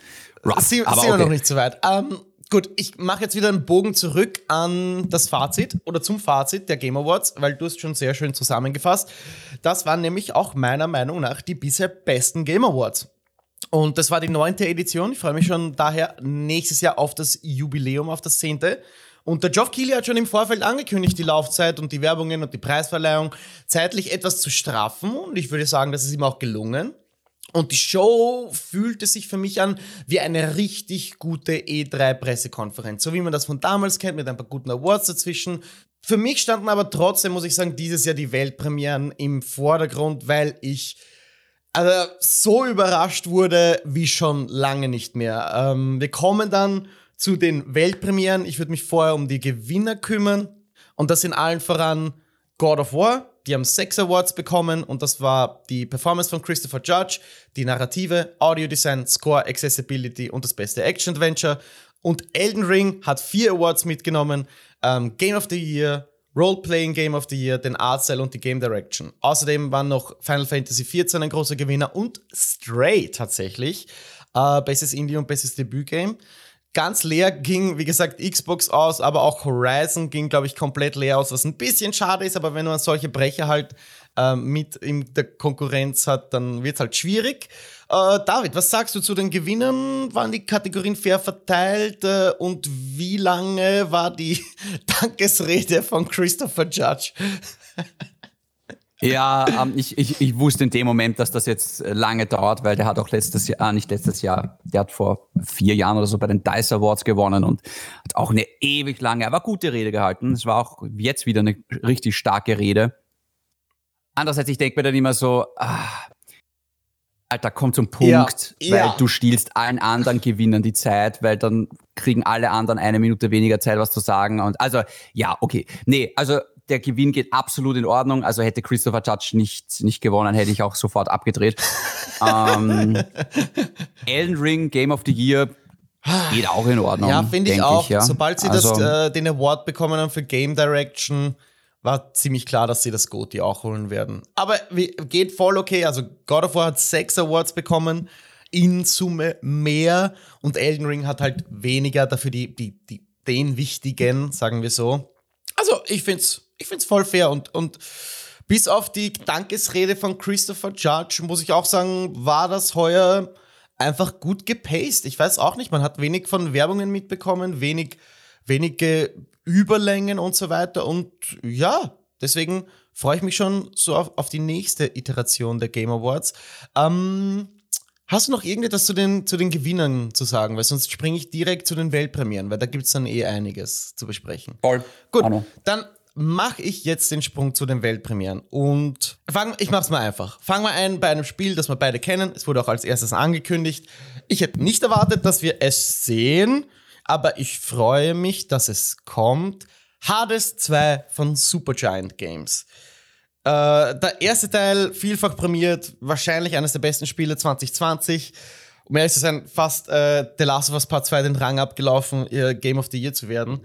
rough. Sie, aber sind okay. wir noch nicht so weit. Ähm, gut, ich mache jetzt wieder einen Bogen zurück an das Fazit oder zum Fazit der Game Awards, weil du hast schon sehr schön zusammengefasst. Das waren nämlich auch meiner Meinung nach die bisher besten Game Awards. Und das war die neunte Edition. Ich freue mich schon daher nächstes Jahr auf das Jubiläum, auf das zehnte. Und der Geoff Keighley hat schon im Vorfeld angekündigt, die Laufzeit und die Werbungen und die Preisverleihung zeitlich etwas zu straffen. Und ich würde sagen, das ist ihm auch gelungen. Und die Show fühlte sich für mich an wie eine richtig gute E3-Pressekonferenz. So wie man das von damals kennt, mit ein paar guten Awards dazwischen. Für mich standen aber trotzdem, muss ich sagen, dieses Jahr die Weltpremieren im Vordergrund, weil ich also so überrascht wurde wie schon lange nicht mehr. Ähm, wir kommen dann zu den Weltpremieren. Ich würde mich vorher um die Gewinner kümmern. Und das sind allen voran God of War. Die haben sechs Awards bekommen und das war die Performance von Christopher Judge, die Narrative, Audio Design, Score, Accessibility und das beste Action Adventure. Und Elden Ring hat vier Awards mitgenommen: ähm, Game of the Year, Role-Playing Game of the Year, den Art Style und die Game Direction. Außerdem waren noch Final Fantasy XIV ein großer Gewinner und Stray tatsächlich. Äh, bestes Indie und bestes Debüt-Game. Ganz leer ging, wie gesagt, Xbox aus, aber auch Horizon ging, glaube ich, komplett leer aus, was ein bisschen schade ist, aber wenn man solche Brecher halt äh, mit in der Konkurrenz hat, dann wird es halt schwierig. Äh, David, was sagst du zu den Gewinnern? Waren die Kategorien fair verteilt äh, und wie lange war die [LAUGHS] Dankesrede von Christopher Judge? [LAUGHS] Ja, ähm, ich, ich, ich wusste in dem Moment, dass das jetzt äh, lange dauert, weil der hat auch letztes Jahr, ah, nicht letztes Jahr, der hat vor vier Jahren oder so bei den DICE Awards gewonnen und hat auch eine ewig lange, aber gute Rede gehalten. Es war auch jetzt wieder eine richtig starke Rede. Andererseits, ich denke mir dann immer so, ah, Alter, komm zum Punkt, ja, weil ja. du stiehlst allen anderen Gewinnern die Zeit, weil dann kriegen alle anderen eine Minute weniger Zeit, was zu sagen. Und also, ja, okay. Nee, also der Gewinn geht absolut in Ordnung. Also hätte Christopher Judge nicht, nicht gewonnen, hätte ich auch sofort abgedreht. [LAUGHS] ähm, Elden Ring, Game of the Year, geht auch in Ordnung. Ja, finde ich auch. Ich, ja. Sobald sie also, das, äh, den Award bekommen haben für Game Direction, war ziemlich klar, dass sie das GOTY auch holen werden. Aber wie, geht voll okay. Also God of War hat sechs Awards bekommen, in Summe mehr. Und Elden Ring hat halt weniger, dafür die, die, die, den wichtigen, sagen wir so. Also ich finde es ich finde es voll fair und, und bis auf die Dankesrede von Christopher Judge, muss ich auch sagen, war das heuer einfach gut gepaced. Ich weiß auch nicht, man hat wenig von Werbungen mitbekommen, wenig, wenige Überlängen und so weiter. Und ja, deswegen freue ich mich schon so auf, auf die nächste Iteration der Game Awards. Ähm, hast du noch irgendetwas zu den, zu den Gewinnern zu sagen? Weil sonst springe ich direkt zu den Weltpremieren, weil da gibt es dann eh einiges zu besprechen. Voll. Gut, dann mache ich jetzt den Sprung zu den Weltpremieren. Und fang, ich mache es mal einfach. Fangen wir ein bei einem Spiel, das wir beide kennen. Es wurde auch als erstes angekündigt. Ich hätte nicht erwartet, dass wir es sehen, aber ich freue mich, dass es kommt. Hades 2 von Supergiant Games. Äh, der erste Teil vielfach prämiert, wahrscheinlich eines der besten Spiele 2020. um ehrlich zu sein, fast äh, The Last of Us Part 2 den Rang abgelaufen, ihr Game of the Year zu werden.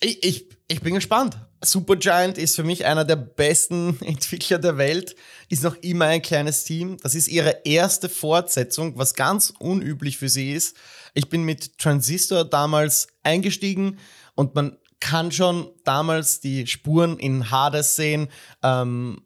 Ich, ich, ich bin gespannt. Supergiant ist für mich einer der besten [LAUGHS] Entwickler der Welt, ist noch immer ein kleines Team. Das ist ihre erste Fortsetzung, was ganz unüblich für sie ist. Ich bin mit Transistor damals eingestiegen und man kann schon damals die Spuren in Hades sehen. Ähm,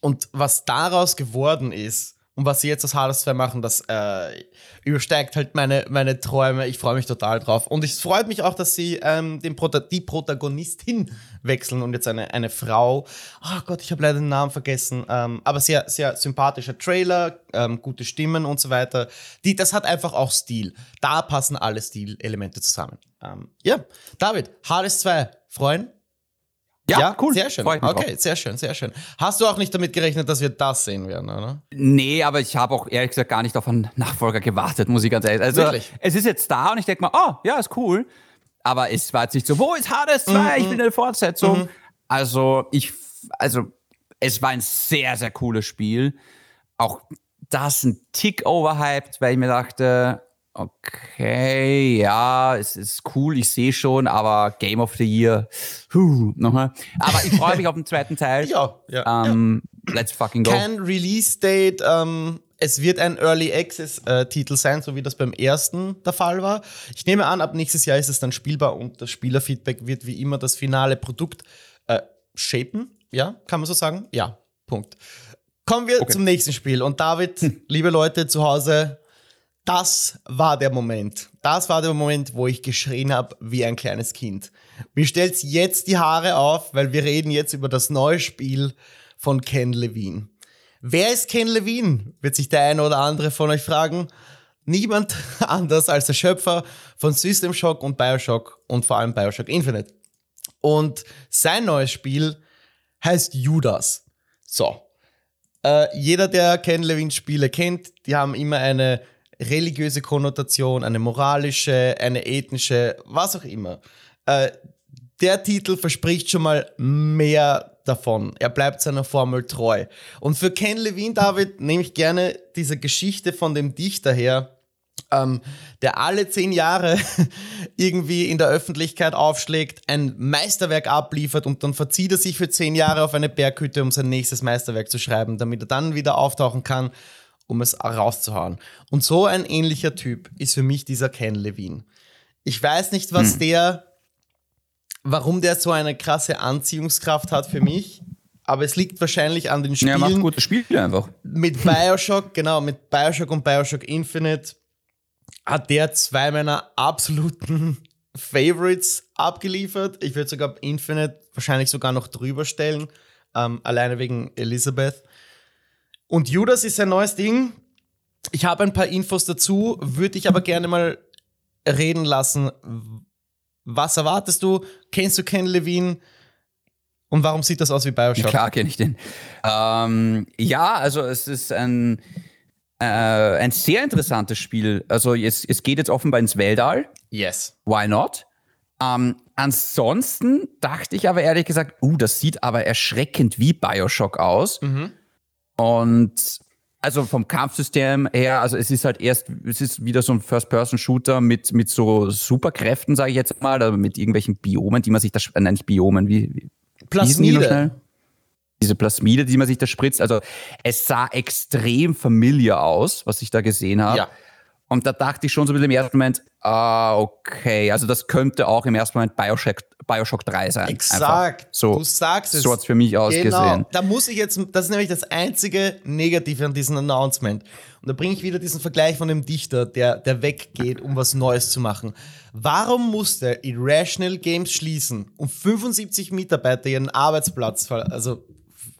und was daraus geworden ist, und was sie jetzt aus Hades 2 machen, das äh, übersteigt halt meine, meine Träume. Ich freue mich total drauf. Und es freut mich auch, dass sie ähm, den Prota die Protagonistin wechseln und jetzt eine, eine Frau. Oh Gott, ich habe leider den Namen vergessen. Ähm, aber sehr, sehr sympathischer Trailer, ähm, gute Stimmen und so weiter. Die, das hat einfach auch Stil. Da passen alle Stilelemente zusammen. Ähm, ja, David, Hades 2, freuen? Ja, ja, cool. Sehr schön. Okay, sehr schön, sehr schön. Hast du auch nicht damit gerechnet, dass wir das sehen werden, oder? Nee, aber ich habe auch ehrlich gesagt gar nicht auf einen Nachfolger gewartet, muss ich ganz ehrlich sagen. Also, Wirklich? es ist jetzt da und ich denke mal, oh, ja, ist cool. Aber es war jetzt nicht so, wo ist Hades 2? Mhm. Ich will eine Fortsetzung. Mhm. Also, ich, also, es war ein sehr, sehr cooles Spiel. Auch das ein Tick overhyped, weil ich mir dachte, Okay, ja, es ist cool, ich sehe schon, aber Game of the Year, huh, nochmal. Aber ich freue mich auf den zweiten Teil. [LAUGHS] Ja, ja, ähm, ja. Let's fucking go. Kein Release Date, ähm, es wird ein Early Access äh, Titel sein, so wie das beim ersten der Fall war. Ich nehme an, ab nächstes Jahr ist es dann spielbar und das Spielerfeedback wird wie immer das finale Produkt äh, shapen. Ja, kann man so sagen? Ja, Punkt. Kommen wir okay. zum nächsten Spiel. Und David, hm. liebe Leute zu Hause, das war der Moment. Das war der Moment, wo ich geschrien habe wie ein kleines Kind. Mir stellt jetzt die Haare auf, weil wir reden jetzt über das neue Spiel von Ken Levine. Wer ist Ken Levine? Wird sich der eine oder andere von euch fragen. Niemand [LAUGHS] anders als der Schöpfer von System Shock und Bioshock und vor allem Bioshock Infinite. Und sein neues Spiel heißt Judas. So. Äh, jeder, der Ken Levine Spiele kennt, die haben immer eine religiöse Konnotation, eine moralische, eine ethnische, was auch immer. Äh, der Titel verspricht schon mal mehr davon. Er bleibt seiner Formel treu. Und für Ken Levine, David, nehme ich gerne diese Geschichte von dem Dichter her, ähm, der alle zehn Jahre [LAUGHS] irgendwie in der Öffentlichkeit aufschlägt, ein Meisterwerk abliefert und dann verzieht er sich für zehn Jahre auf eine Berghütte, um sein nächstes Meisterwerk zu schreiben, damit er dann wieder auftauchen kann um es rauszuhauen. Und so ein ähnlicher Typ ist für mich dieser Ken Levine. Ich weiß nicht, was hm. der, warum der so eine krasse Anziehungskraft hat für mich, aber es liegt wahrscheinlich an den Spielen. Ja, er macht gute Spiele einfach. Mit Bioshock, genau, mit Bioshock und Bioshock Infinite hat der zwei meiner absoluten [LAUGHS] Favorites abgeliefert. Ich würde sogar Infinite wahrscheinlich sogar noch drüber stellen, ähm, alleine wegen Elizabeth. Und Judas ist ein neues Ding. Ich habe ein paar Infos dazu, würde ich aber gerne mal reden lassen. Was erwartest du? Kennst du Ken Levine? Und warum sieht das aus wie Bioshock? Ja, klar kenne ich den. Ähm, ja, also es ist ein, äh, ein sehr interessantes Spiel. Also es, es geht jetzt offenbar ins Weltall. Yes. Why not? Ähm, ansonsten dachte ich aber ehrlich gesagt, uh, das sieht aber erschreckend wie Bioshock aus. Mhm. Und also vom Kampfsystem her, also es ist halt erst, es ist wieder so ein First-Person-Shooter mit, mit so Superkräften, sage ich jetzt mal, oder mit irgendwelchen Biomen, die man sich da, äh, nein, nicht Biomen, wie, wie Plasmide. Diese Plasmide, die man sich da spritzt. Also es sah extrem familiar aus, was ich da gesehen habe. Ja. Und da dachte ich schon so ein bisschen im ersten Moment, ah, okay, also das könnte auch im ersten Moment Bioshock, Bioshock 3 sein. Exakt. So, du sagst es. So hat es für mich ausgesehen. Genau. Da muss ich jetzt, das ist nämlich das einzige Negative an diesem Announcement. Und da bringe ich wieder diesen Vergleich von dem Dichter, der, der weggeht, um was Neues zu machen. Warum musste Irrational Games schließen und 75 Mitarbeiter ihren Arbeitsplatz also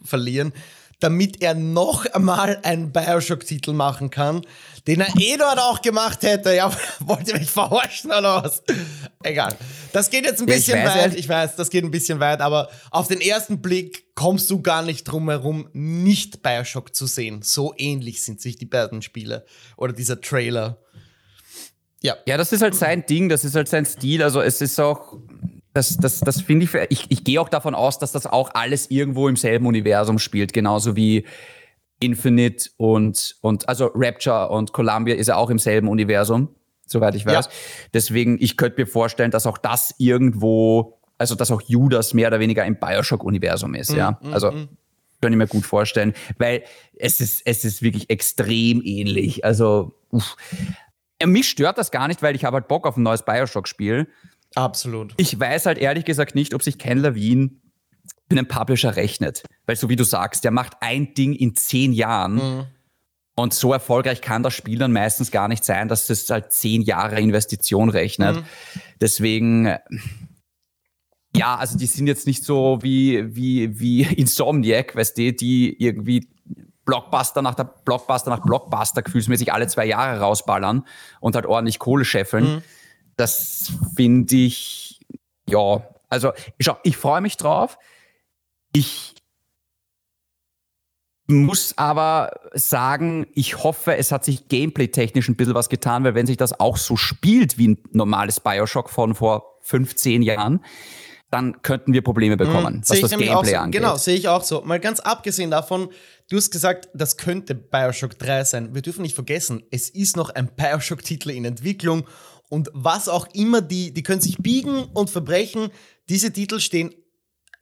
verlieren, damit er noch einmal einen Bioshock-Titel machen kann, den er eh dort auch gemacht hätte. Ja, [LAUGHS] wollt ihr mich verarschen oder was? Egal. Das geht jetzt ein bisschen ja, ich weit, ich weiß, das geht ein bisschen weit, aber auf den ersten Blick kommst du gar nicht drum herum, nicht Bioshock zu sehen. So ähnlich sind sich die beiden Spiele oder dieser Trailer. Ja. Ja, das ist halt sein Ding, das ist halt sein Stil. Also es ist auch, das, das, das finde ich, ich, ich gehe auch davon aus, dass das auch alles irgendwo im selben Universum spielt, genauso wie Infinite und, und also Rapture und Columbia ist ja auch im selben Universum, soweit ich weiß. Ja. Deswegen, ich könnte mir vorstellen, dass auch das irgendwo, also dass auch Judas mehr oder weniger im Bioshock-Universum ist, mm, ja. Mm, also mm. könnte ich mir gut vorstellen, weil es ist, es ist wirklich extrem ähnlich. Also, uff. Mich stört das gar nicht, weil ich habe halt Bock auf ein neues Bioshock-Spiel. Absolut. Ich weiß halt ehrlich gesagt nicht, ob sich Ken Levine für einen Publisher rechnet. Weil so wie du sagst, der macht ein Ding in zehn Jahren. Mhm. Und so erfolgreich kann das Spiel dann meistens gar nicht sein, dass es halt zehn Jahre Investition rechnet. Mhm. Deswegen, ja, also die sind jetzt nicht so wie, wie, wie Insomniac, weißt du, die irgendwie Blockbuster nach der Blockbuster nach Blockbuster gefühlsmäßig alle zwei Jahre rausballern und halt ordentlich Kohle scheffeln. Mhm. Das finde ich, ja, also schau, ich freue mich drauf. Ich muss aber sagen, ich hoffe, es hat sich gameplay-technisch ein bisschen was getan, weil wenn sich das auch so spielt wie ein normales Bioshock von vor 15 Jahren, dann könnten wir Probleme mhm. bekommen, hm, was das Gameplay so, angeht. Genau, sehe ich auch so. Mal ganz abgesehen davon, du hast gesagt, das könnte Bioshock 3 sein. Wir dürfen nicht vergessen, es ist noch ein Bioshock-Titel in Entwicklung und was auch immer, die, die können sich biegen und verbrechen. Diese Titel stehen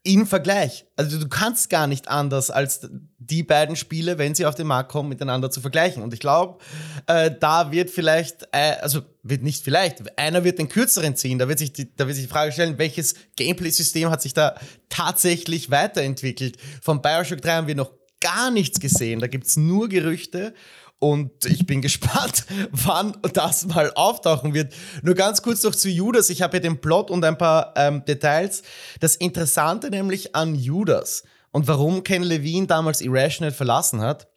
im Vergleich. Also du kannst gar nicht anders als die beiden Spiele, wenn sie auf den Markt kommen, miteinander zu vergleichen. Und ich glaube, äh, da wird vielleicht, äh, also wird nicht vielleicht, einer wird den kürzeren ziehen. Da wird sich die, da wird sich die Frage stellen, welches Gameplay-System hat sich da tatsächlich weiterentwickelt. Von Bioshock 3 haben wir noch gar nichts gesehen. Da gibt's nur Gerüchte. Und ich bin [LAUGHS] gespannt, wann das mal auftauchen wird. Nur ganz kurz noch zu Judas. Ich habe hier den Plot und ein paar ähm, Details. Das Interessante nämlich an Judas und warum Ken Levine damals Irrational verlassen hat,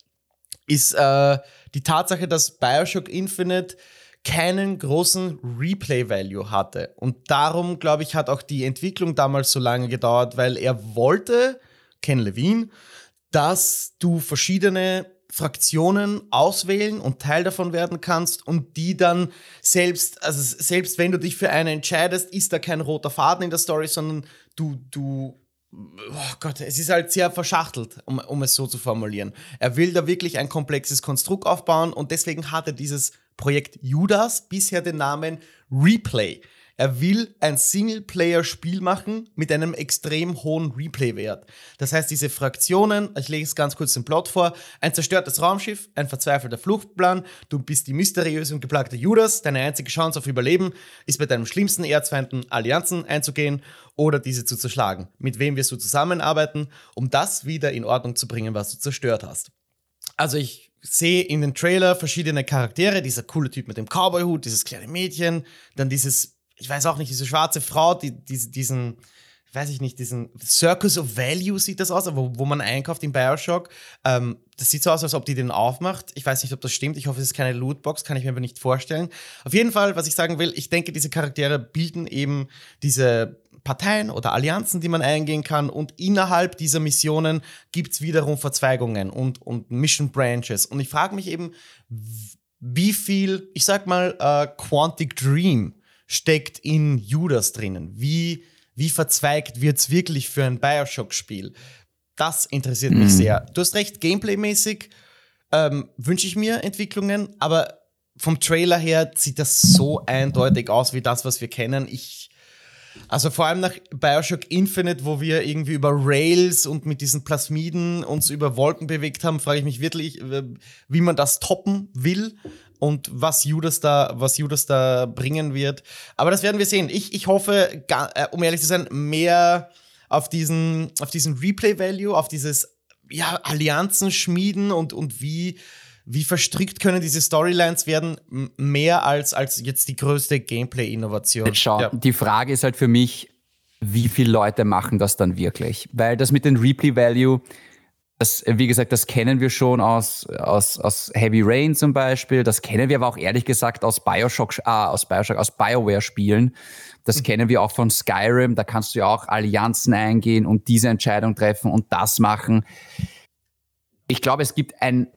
ist äh, die Tatsache, dass Bioshock Infinite keinen großen Replay-Value hatte. Und darum, glaube ich, hat auch die Entwicklung damals so lange gedauert, weil er wollte, Ken Levine, dass du verschiedene Fraktionen auswählen und Teil davon werden kannst und die dann selbst, also selbst wenn du dich für eine entscheidest, ist da kein roter Faden in der Story, sondern du, du, oh Gott, es ist halt sehr verschachtelt, um, um es so zu formulieren. Er will da wirklich ein komplexes Konstrukt aufbauen und deswegen hat er dieses Projekt Judas bisher den Namen Replay. Er will ein Singleplayer-Spiel machen mit einem extrem hohen Replay-Wert. Das heißt, diese Fraktionen, ich lege es ganz kurz den Plot vor, ein zerstörtes Raumschiff, ein verzweifelter Fluchtplan, du bist die mysteriöse und geplagte Judas, deine einzige Chance auf Überleben ist bei deinem schlimmsten Erzfeinden Allianzen einzugehen oder diese zu zerschlagen. Mit wem wirst du zusammenarbeiten, um das wieder in Ordnung zu bringen, was du zerstört hast. Also ich sehe in den Trailer verschiedene Charaktere, dieser coole Typ mit dem Cowboy-Hut, dieses kleine Mädchen, dann dieses ich weiß auch nicht, diese schwarze Frau, die, die diesen, weiß ich nicht, diesen Circus of Value sieht das aus, wo, wo man einkauft in Bioshock. Ähm, das sieht so aus, als ob die den aufmacht. Ich weiß nicht, ob das stimmt. Ich hoffe, es ist keine Lootbox, kann ich mir aber nicht vorstellen. Auf jeden Fall, was ich sagen will, ich denke, diese Charaktere bilden eben diese Parteien oder Allianzen, die man eingehen kann. Und innerhalb dieser Missionen gibt es wiederum Verzweigungen und, und Mission Branches. Und ich frage mich eben, wie viel, ich sag mal, äh, Quantic Dream steckt in Judas drinnen? Wie, wie verzweigt wird es wirklich für ein Bioshock-Spiel? Das interessiert mich mhm. sehr. Du hast recht, gameplaymäßig ähm, wünsche ich mir Entwicklungen, aber vom Trailer her sieht das so eindeutig aus wie das, was wir kennen. Ich, also vor allem nach Bioshock Infinite, wo wir irgendwie über Rails und mit diesen Plasmiden uns über Wolken bewegt haben, frage ich mich wirklich, äh, wie man das toppen will und was Judas da, was Judas da bringen wird. Aber das werden wir sehen. Ich, ich hoffe, äh, um ehrlich zu sein, mehr auf diesen, auf diesen Replay-Value, auf dieses ja, Allianzen schmieden und, und wie, wie verstrickt können diese Storylines werden, mehr als, als jetzt die größte Gameplay-Innovation. Schau, ja. die Frage ist halt für mich, wie viele Leute machen das dann wirklich? Weil das mit den Replay-Value, das, wie gesagt, das kennen wir schon aus, aus, aus Heavy Rain zum Beispiel. Das kennen wir aber auch ehrlich gesagt aus Bioshock, ah, aus Bioshock, aus Bioware-Spielen. Das mhm. kennen wir auch von Skyrim. Da kannst du ja auch Allianzen eingehen und diese Entscheidung treffen und das machen. Ich glaube, es gibt ein,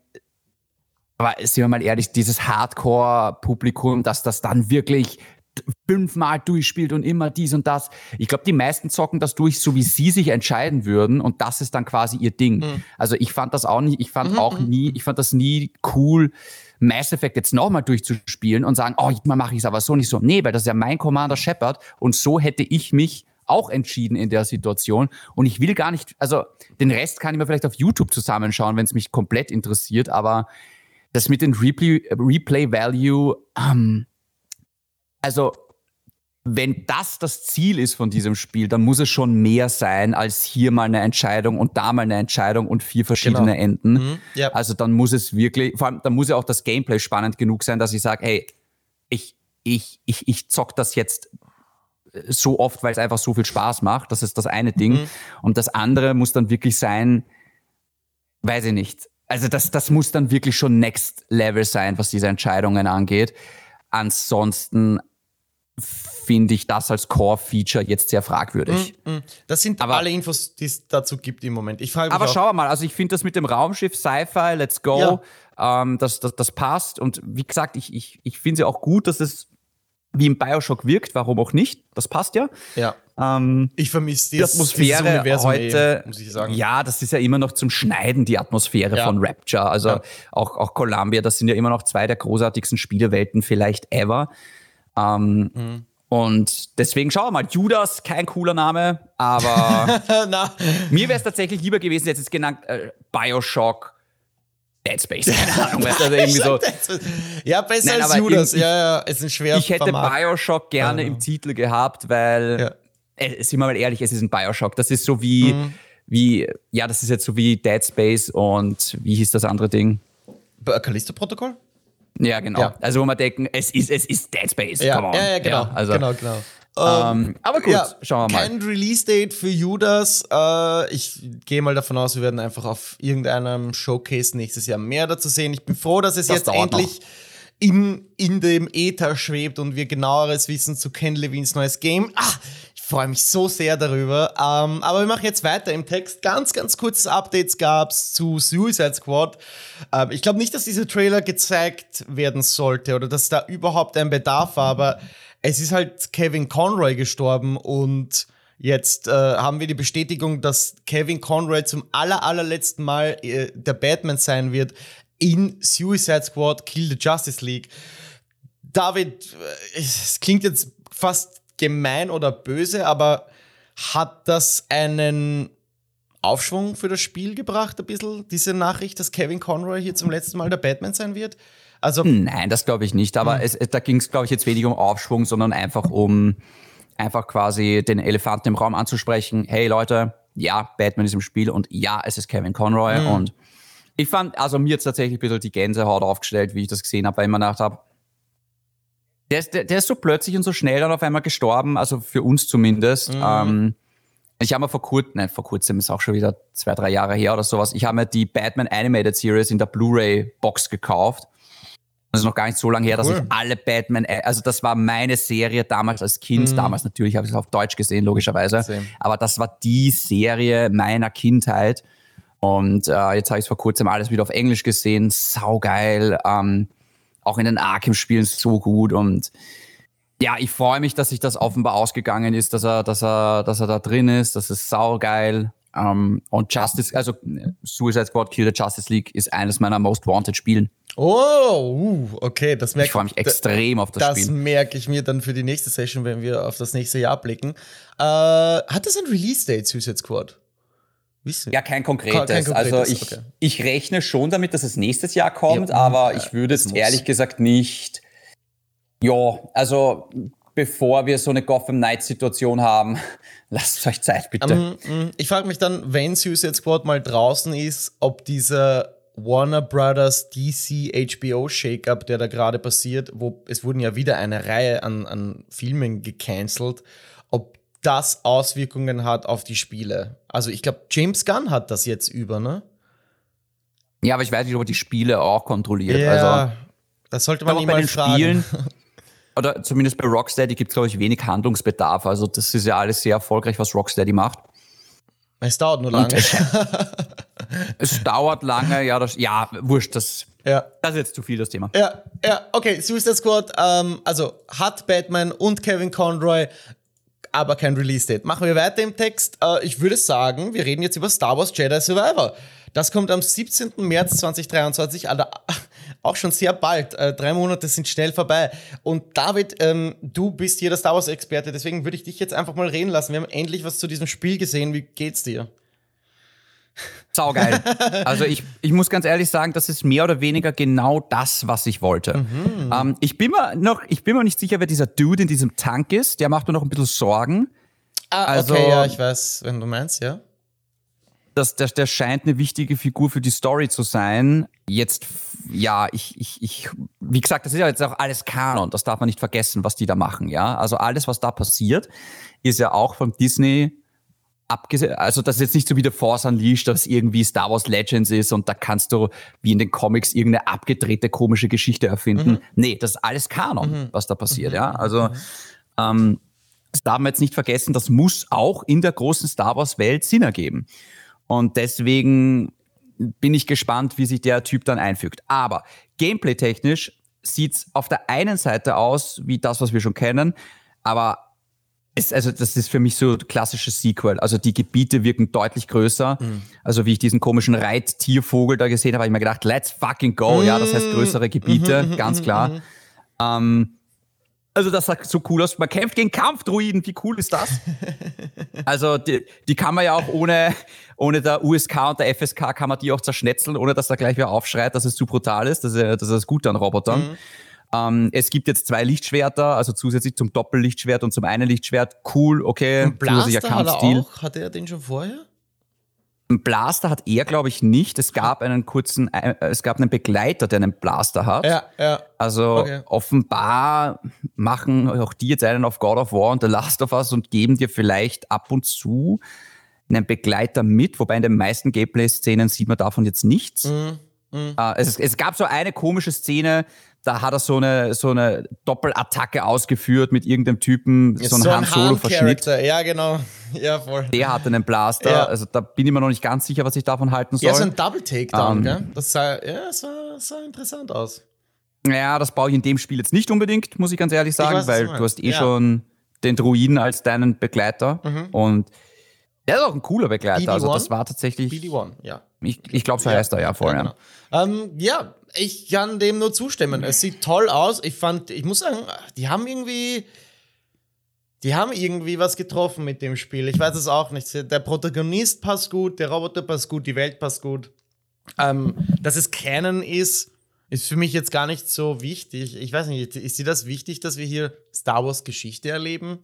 aber sind wir mal ehrlich, dieses Hardcore-Publikum, dass das dann wirklich fünfmal durchspielt und immer dies und das. Ich glaube, die meisten zocken das durch, so wie sie sich entscheiden würden und das ist dann quasi ihr Ding. Mhm. Also ich fand das auch nicht, ich fand mhm. auch mhm. nie, ich fand das nie cool, Mass Effect jetzt nochmal durchzuspielen und sagen, oh, mal mache ich es aber so nicht so. Nee, weil das ist ja mein Commander Shepard und so hätte ich mich auch entschieden in der Situation. Und ich will gar nicht, also den Rest kann ich mir vielleicht auf YouTube zusammenschauen, wenn es mich komplett interessiert, aber das mit dem Replay, Replay Value, ähm, also wenn das das Ziel ist von diesem Spiel, dann muss es schon mehr sein als hier mal eine Entscheidung und da mal eine Entscheidung und vier verschiedene genau. Enden. Mhm, yep. Also dann muss es wirklich, vor allem dann muss ja auch das Gameplay spannend genug sein, dass ich sage, hey, ich, ich, ich, ich zock das jetzt so oft, weil es einfach so viel Spaß macht. Das ist das eine Ding. Mhm. Und das andere muss dann wirklich sein, weiß ich nicht. Also das, das muss dann wirklich schon Next Level sein, was diese Entscheidungen angeht. Ansonsten finde ich das als Core-Feature jetzt sehr fragwürdig. Mm, mm. Das sind aber, alle Infos, die es dazu gibt im Moment. Ich frage aber auch. schau mal, also ich finde das mit dem Raumschiff Sci-Fi, Let's Go, ja. ähm, das, das, das passt. Und wie gesagt, ich, ich, ich finde es ja auch gut, dass es wie im Bioshock wirkt, warum auch nicht? Das passt ja. Ja. Ähm, ich vermisse die Atmosphäre heute. Eh, muss ich sagen. Ja, das ist ja immer noch zum Schneiden, die Atmosphäre ja. von Rapture. Also ja. auch, auch Columbia, das sind ja immer noch zwei der großartigsten Spielewelten vielleicht ever. Ähm, mhm. Und deswegen schauen wir mal. Judas, kein cooler Name, aber [LAUGHS] mir wäre es tatsächlich lieber gewesen, jetzt ist genannt äh, Bioshock, Dead Space, keine [LAUGHS] Ahnung, weißt also irgendwie so. Ja, besser Nein, als Judas, ich, ja, ja, ist ein schwer Ich hätte Format. Bioshock gerne ja. im Titel gehabt, weil, ja. äh, sind wir mal ehrlich, es ist ein Bioshock. Das ist so wie, mhm. wie, ja, das ist jetzt so wie Dead Space und wie hieß das andere Ding? Callisto-Protokoll? Ja, genau. Ja. Also wo man denken, es ist, es ist Dead Space. Ja, ja, ja, genau. also, genau, genau. Ähm, ähm, aber gut, ja, schauen wir mal. Kein Release-Date für Judas. Äh, ich gehe mal davon aus, wir werden einfach auf irgendeinem Showcase nächstes Jahr mehr dazu sehen. Ich bin froh, dass es das jetzt endlich in, in dem Ether schwebt und wir genaueres wissen zu Ken Levins neues Game. Ah, freue mich so sehr darüber. Ähm, aber wir machen jetzt weiter im Text. Ganz, ganz kurzes Updates gab es zu Suicide Squad. Ähm, ich glaube nicht, dass dieser Trailer gezeigt werden sollte oder dass da überhaupt ein Bedarf war, aber es ist halt Kevin Conroy gestorben und jetzt äh, haben wir die Bestätigung, dass Kevin Conroy zum aller, allerletzten Mal äh, der Batman sein wird in Suicide Squad Kill the Justice League. David, äh, es klingt jetzt fast gemein oder böse, aber hat das einen Aufschwung für das Spiel gebracht, ein bisschen, diese Nachricht, dass Kevin Conroy hier zum letzten Mal der Batman sein wird? Also Nein, das glaube ich nicht. Aber hm. es, da ging es, glaube ich, jetzt weniger um Aufschwung, sondern einfach um einfach quasi den Elefanten im Raum anzusprechen. Hey Leute, ja, Batman ist im Spiel und ja, es ist Kevin Conroy. Mhm. Und ich fand, also mir jetzt tatsächlich ein bisschen die Gänsehaut aufgestellt, wie ich das gesehen habe, weil ich mir gedacht habe, der ist, der, der, ist so plötzlich und so schnell dann auf einmal gestorben, also für uns zumindest. Mhm. Ähm, ich habe mir vor kurzem, nein, vor kurzem ist auch schon wieder zwei, drei Jahre her oder sowas, ich habe mir die Batman Animated Series in der Blu-ray-Box gekauft. Das ist noch gar nicht so lange her, dass ich alle Batman, äh, also das war meine Serie damals als Kind, mhm. damals natürlich habe ich es auf Deutsch gesehen, logischerweise, Same. aber das war die Serie meiner Kindheit. Und äh, jetzt habe ich es vor kurzem alles wieder auf Englisch gesehen, saugeil. Ähm, auch in den Arkham-Spielen so gut und ja, ich freue mich, dass sich das offenbar ausgegangen ist, dass er, dass er, dass er da drin ist. Das ist saugeil. Um, ähm, und Justice, also Suicide Squad Kill the Justice League ist eines meiner Most Wanted Spielen. Oh, uh, okay, das merke ich. freue mich extrem auf das, das Spiel. Das merke ich mir dann für die nächste Session, wenn wir auf das nächste Jahr blicken. Äh, hat das ein Release-Date, Suicide Squad? Wissen. Ja, kein konkretes. kein konkretes. Also ich, okay. ich rechne schon damit, dass es nächstes Jahr kommt, ja, aber ich würde es ehrlich gesagt nicht. Ja, also bevor wir so eine Gotham Knight Situation haben, [LAUGHS] lasst euch Zeit bitte. Um, ähm, mm, ich frage mich dann, wenn Suicide Squad mal draußen ist, ob dieser Warner Brothers DC HBO Shake-up, der da gerade passiert, wo es wurden ja wieder eine Reihe an, an Filmen gecancelt, ob das Auswirkungen hat auf die Spiele. Also ich glaube, James Gunn hat das jetzt über, ne? Ja, aber ich weiß nicht, ob er die Spiele auch kontrolliert. Ja, also, das sollte man mal fragen. Spielen, [LAUGHS] oder zumindest bei Rocksteady gibt es, glaube ich, wenig Handlungsbedarf. Also das ist ja alles sehr erfolgreich, was Rocksteady macht. Es dauert nur lange. Es, [LAUGHS] es, dauert lange, ja, das, ja, wurscht, das Ja. Das ist jetzt zu viel, das Thema. Ja, ja, okay, Suicide Squad, ähm, also hat Batman und Kevin Conroy, aber kein Release-Date. Machen wir weiter im Text. Äh, ich würde sagen, wir reden jetzt über Star Wars Jedi Survivor. Das kommt am 17. März 2023, also [LAUGHS] auch schon sehr bald. Äh, drei Monate sind schnell vorbei. Und David, ähm, du bist hier der Star Wars-Experte, deswegen würde ich dich jetzt einfach mal reden lassen. Wir haben endlich was zu diesem Spiel gesehen. Wie geht's dir? Saugeil. Also ich, ich muss ganz ehrlich sagen, das ist mehr oder weniger genau das, was ich wollte. Mhm. Ähm, ich, bin mir noch, ich bin mir nicht sicher, wer dieser Dude in diesem Tank ist. Der macht mir noch ein bisschen Sorgen. Ah, also, okay, ja, ich weiß, wenn du meinst, ja das, der, der scheint eine wichtige Figur für die Story zu sein. Jetzt, ja, ich, ich, ich, wie gesagt, das ist ja jetzt auch alles Kanon, das darf man nicht vergessen, was die da machen, ja. Also alles, was da passiert, ist ja auch von Disney abgesehen, also das ist jetzt nicht so wie der Force Unleashed, dass irgendwie Star Wars Legends ist und da kannst du wie in den Comics irgendeine abgedrehte komische Geschichte erfinden. Mhm. Nee, das ist alles Kanon, mhm. was da passiert, mhm. ja. Also, mhm. ähm, das darf man jetzt nicht vergessen, das muss auch in der großen Star Wars Welt Sinn ergeben. Und deswegen bin ich gespannt, wie sich der Typ dann einfügt. Aber gameplay-technisch sieht es auf der einen Seite aus wie das, was wir schon kennen, aber es, also das ist für mich so klassisches Sequel. Also die Gebiete wirken deutlich größer. Mhm. Also wie ich diesen komischen Reittiervogel da gesehen habe, habe ich mir gedacht, let's fucking go. Mhm. Ja, das heißt größere Gebiete, mhm, ganz klar. Ähm, also das sah so cool aus. Man kämpft gegen Kampfdruiden. Wie cool ist das? [LAUGHS] also die, die kann man ja auch ohne, ohne der USK und der FSK kann man die auch zerschnetzeln, ohne dass da gleich wer aufschreit, dass es zu brutal ist. Das ist, das, ist Gute an Robotern. Ähm, es gibt jetzt zwei Lichtschwerter, also zusätzlich zum Doppellichtschwert und zum einen Lichtschwert. Cool, okay. Und Blaster Kampfstil. Hat er auch? Hatte er den schon vorher? Einen Blaster hat er, glaube ich, nicht. Es gab einen kurzen, äh, es gab einen Begleiter, der einen Blaster hat. Ja, ja. Also okay. offenbar machen auch die jetzt einen auf God of War und The Last of Us und geben dir vielleicht ab und zu einen Begleiter mit, wobei in den meisten Gameplay-Szenen sieht man davon jetzt nichts. Mhm. Mhm. Äh, es, es, gab so eine komische Szene, da hat er so eine, so eine Doppelattacke ausgeführt mit irgendeinem Typen, so, so ein Han Solo-Verschnitt. Ja, genau. Ja, voll. Der hatte einen Blaster. Ja. Also da bin ich mir noch nicht ganz sicher, was ich davon halten soll. Ja, so ein Double-Takedown, ähm, gell? Das sah, ja, das sah, sah interessant aus. Ja, das baue ich in dem Spiel jetzt nicht unbedingt, muss ich ganz ehrlich sagen, weiß, weil du hast eh ja. schon den Druiden als deinen Begleiter. Mhm. Und der ist auch ein cooler Begleiter. BD1? Also das war tatsächlich. BD1, ja. Ich, ich glaube, so heißt er ja vorher. Ja, genau. ähm, ja, ich kann dem nur zustimmen. Es sieht toll aus. Ich fand, ich muss sagen, die haben irgendwie. Die haben irgendwie was getroffen mit dem Spiel. Ich weiß es auch nicht. Der Protagonist passt gut, der Roboter passt gut, die Welt passt gut. Ähm, dass es Canon ist, ist für mich jetzt gar nicht so wichtig. Ich weiß nicht, ist dir das wichtig, dass wir hier Star Wars Geschichte erleben?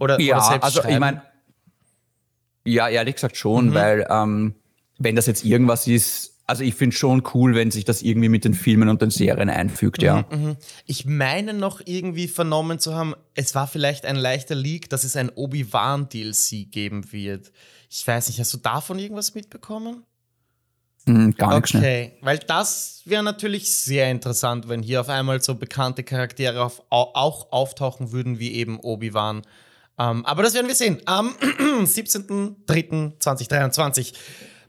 Oder, ja, oder selbst also schreiben? ich meine, ja, ehrlich gesagt schon, mhm. weil ähm, wenn das jetzt irgendwas ist, also ich finde schon cool, wenn sich das irgendwie mit den Filmen und den Serien einfügt, ja. Mhm, mhm, ich meine noch irgendwie vernommen zu haben, es war vielleicht ein leichter Leak, dass es ein Obi-Wan-DLC geben wird. Ich weiß nicht, hast du davon irgendwas mitbekommen? Mhm, gar nichts. Okay, weil das wäre natürlich sehr interessant, wenn hier auf einmal so bekannte Charaktere auf, auch auftauchen würden, wie eben Obi-Wan. Ähm, aber das werden wir sehen. Am [CLEARS THROAT] 17.03.2023.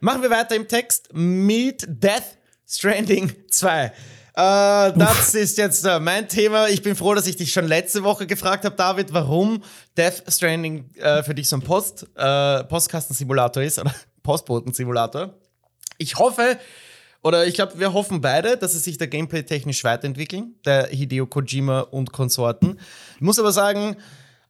Machen wir weiter im Text mit Death Stranding 2. Äh, das ist jetzt äh, mein Thema. Ich bin froh, dass ich dich schon letzte Woche gefragt habe, David, warum Death Stranding äh, für dich so ein Post, äh, Postkastensimulator ist oder [LAUGHS] Postbotensimulator. Ich hoffe, oder ich glaube, wir hoffen beide, dass es sich der Gameplay technisch weiterentwickeln, der Hideo Kojima und Konsorten. Ich muss aber sagen,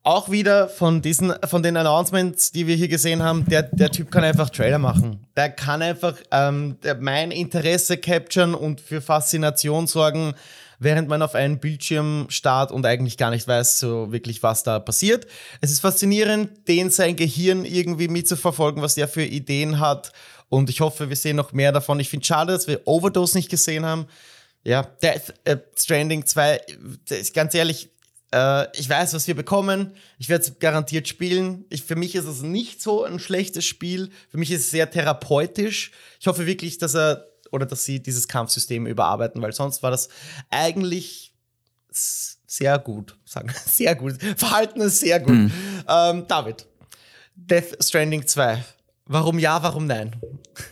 auch wieder von diesen, von den Announcements, die wir hier gesehen haben, der, der Typ kann einfach Trailer machen. Der kann einfach ähm, der, mein Interesse capturen und für Faszination sorgen, während man auf einen Bildschirm starrt und eigentlich gar nicht weiß, so wirklich, was da passiert. Es ist faszinierend, den sein Gehirn irgendwie mitzuverfolgen, was der für Ideen hat. Und ich hoffe, wir sehen noch mehr davon. Ich finde es schade, dass wir Overdose nicht gesehen haben. Ja, Death äh, Stranding 2, ganz ehrlich, äh, ich weiß, was wir bekommen. Ich werde es garantiert spielen. Ich, für mich ist es nicht so ein schlechtes Spiel. Für mich ist es sehr therapeutisch. Ich hoffe wirklich, dass er oder dass sie dieses Kampfsystem überarbeiten, weil sonst war das eigentlich sehr gut. Sagen, [LAUGHS] sehr gut. Verhalten ist sehr gut. Mhm. Ähm, David, Death Stranding 2. Warum ja, warum nein?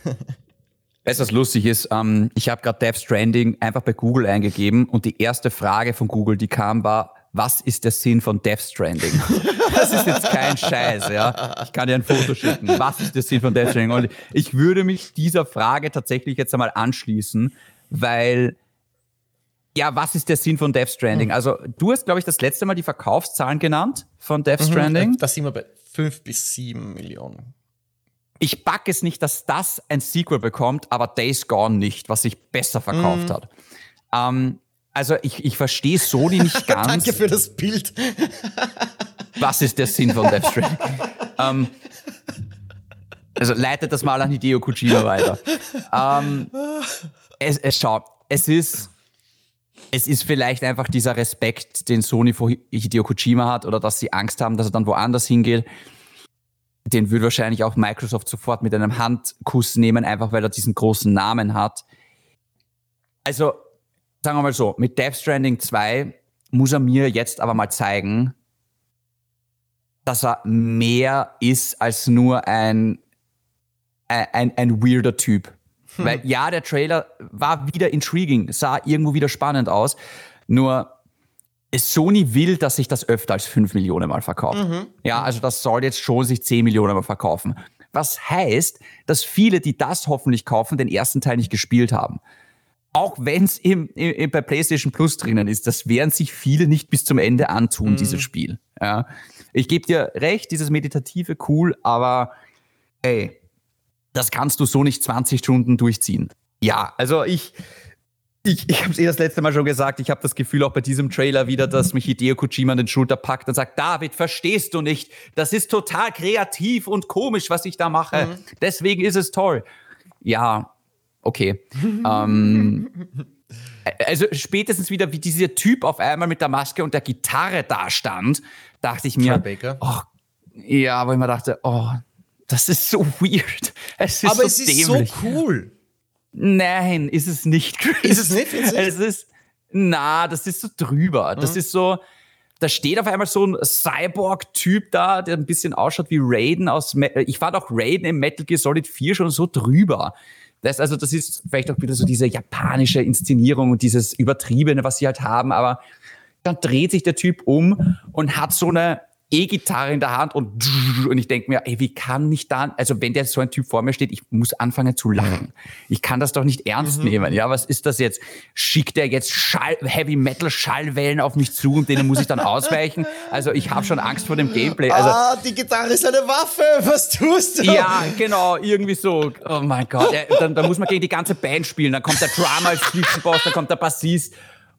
[LAUGHS] Weißt du, was lustig ist? Ähm, ich habe gerade Death Stranding einfach bei Google eingegeben und die erste Frage von Google, die kam, war, was ist der Sinn von Death Stranding? [LAUGHS] Das ist jetzt kein Scheiß, ja. Ich kann dir ein Foto schicken. Was ist der Sinn von Death Stranding? Und ich würde mich dieser Frage tatsächlich jetzt einmal anschließen, weil ja, was ist der Sinn von Death Stranding? Mhm. Also, du hast, glaube ich, das letzte Mal die Verkaufszahlen genannt von Death mhm. Stranding. Mhm, das sind wir bei fünf bis sieben Millionen ich backe es nicht, dass das ein Sequel bekommt, aber Days Gone nicht, was sich besser verkauft mm. hat. Ähm, also ich, ich verstehe Sony nicht [LAUGHS] ganz. Danke für das Bild. was ist der Sinn von Death Stranding? [LAUGHS] ähm, also leitet das mal an Hideo Kojima weiter. Ähm, es, es, schau, es ist, es ist vielleicht einfach dieser Respekt, den Sony vor Hideo Kojima hat oder dass sie Angst haben, dass er dann woanders hingeht den würde wahrscheinlich auch Microsoft sofort mit einem Handkuss nehmen, einfach weil er diesen großen Namen hat. Also, sagen wir mal so, mit Death Stranding 2 muss er mir jetzt aber mal zeigen, dass er mehr ist als nur ein, ein, ein weirder Typ. Hm. Weil ja, der Trailer war wieder intriguing, sah irgendwo wieder spannend aus. Nur Sony will, dass sich das öfter als 5 Millionen Mal verkauft. Mhm. Ja, also das soll jetzt schon sich 10 Millionen Mal verkaufen. Was heißt, dass viele, die das hoffentlich kaufen, den ersten Teil nicht gespielt haben. Auch wenn es bei PlayStation Plus drinnen ist, das werden sich viele nicht bis zum Ende antun, mhm. dieses Spiel. Ja. Ich gebe dir recht, dieses meditative cool, aber ey, das kannst du so nicht 20 Stunden durchziehen. Ja, also ich, ich, ich habe es eh das letzte Mal schon gesagt, ich habe das Gefühl auch bei diesem Trailer wieder, dass mich Hideo Kojima an den Schulter packt und sagt, David, verstehst du nicht? Das ist total kreativ und komisch, was ich da mache. Mhm. Deswegen ist es toll. Ja, okay. [LAUGHS] ähm, also spätestens wieder, wie dieser Typ auf einmal mit der Maske und der Gitarre da stand, dachte ich mir, oh, ja, wo ich mir dachte, oh, das ist so [LAUGHS] weird. Es ist Aber so es ist dämlich. so cool. Nein, ist es nicht. Chris. [LAUGHS] Ist es nicht? Es ist, na, das ist so drüber. Das mhm. ist so, da steht auf einmal so ein Cyborg-Typ da, der ein bisschen ausschaut wie Raiden aus, Me ich fand auch Raiden im Metal Gear Solid 4 schon so drüber. Das, also, das ist vielleicht auch wieder so diese japanische Inszenierung und dieses Übertriebene, was sie halt haben, aber dann dreht sich der Typ um und hat so eine, E-Gitarre in der Hand und, und ich denke mir, ey, wie kann ich dann, also wenn der so ein Typ vor mir steht, ich muss anfangen zu lachen. Ich kann das doch nicht ernst mhm. nehmen. Ja, was ist das jetzt? Schickt der jetzt Schall, Heavy Metal Schallwellen auf mich zu und denen muss ich dann ausweichen? Also ich habe schon Angst vor dem Gameplay. Also, ah, die Gitarre ist eine Waffe. Was tust du? Ja, genau, irgendwie so. Oh mein Gott. Ja, dann, dann muss man gegen die ganze Band spielen. Dann kommt der Drummer als Zwischenboss, dann kommt der Bassist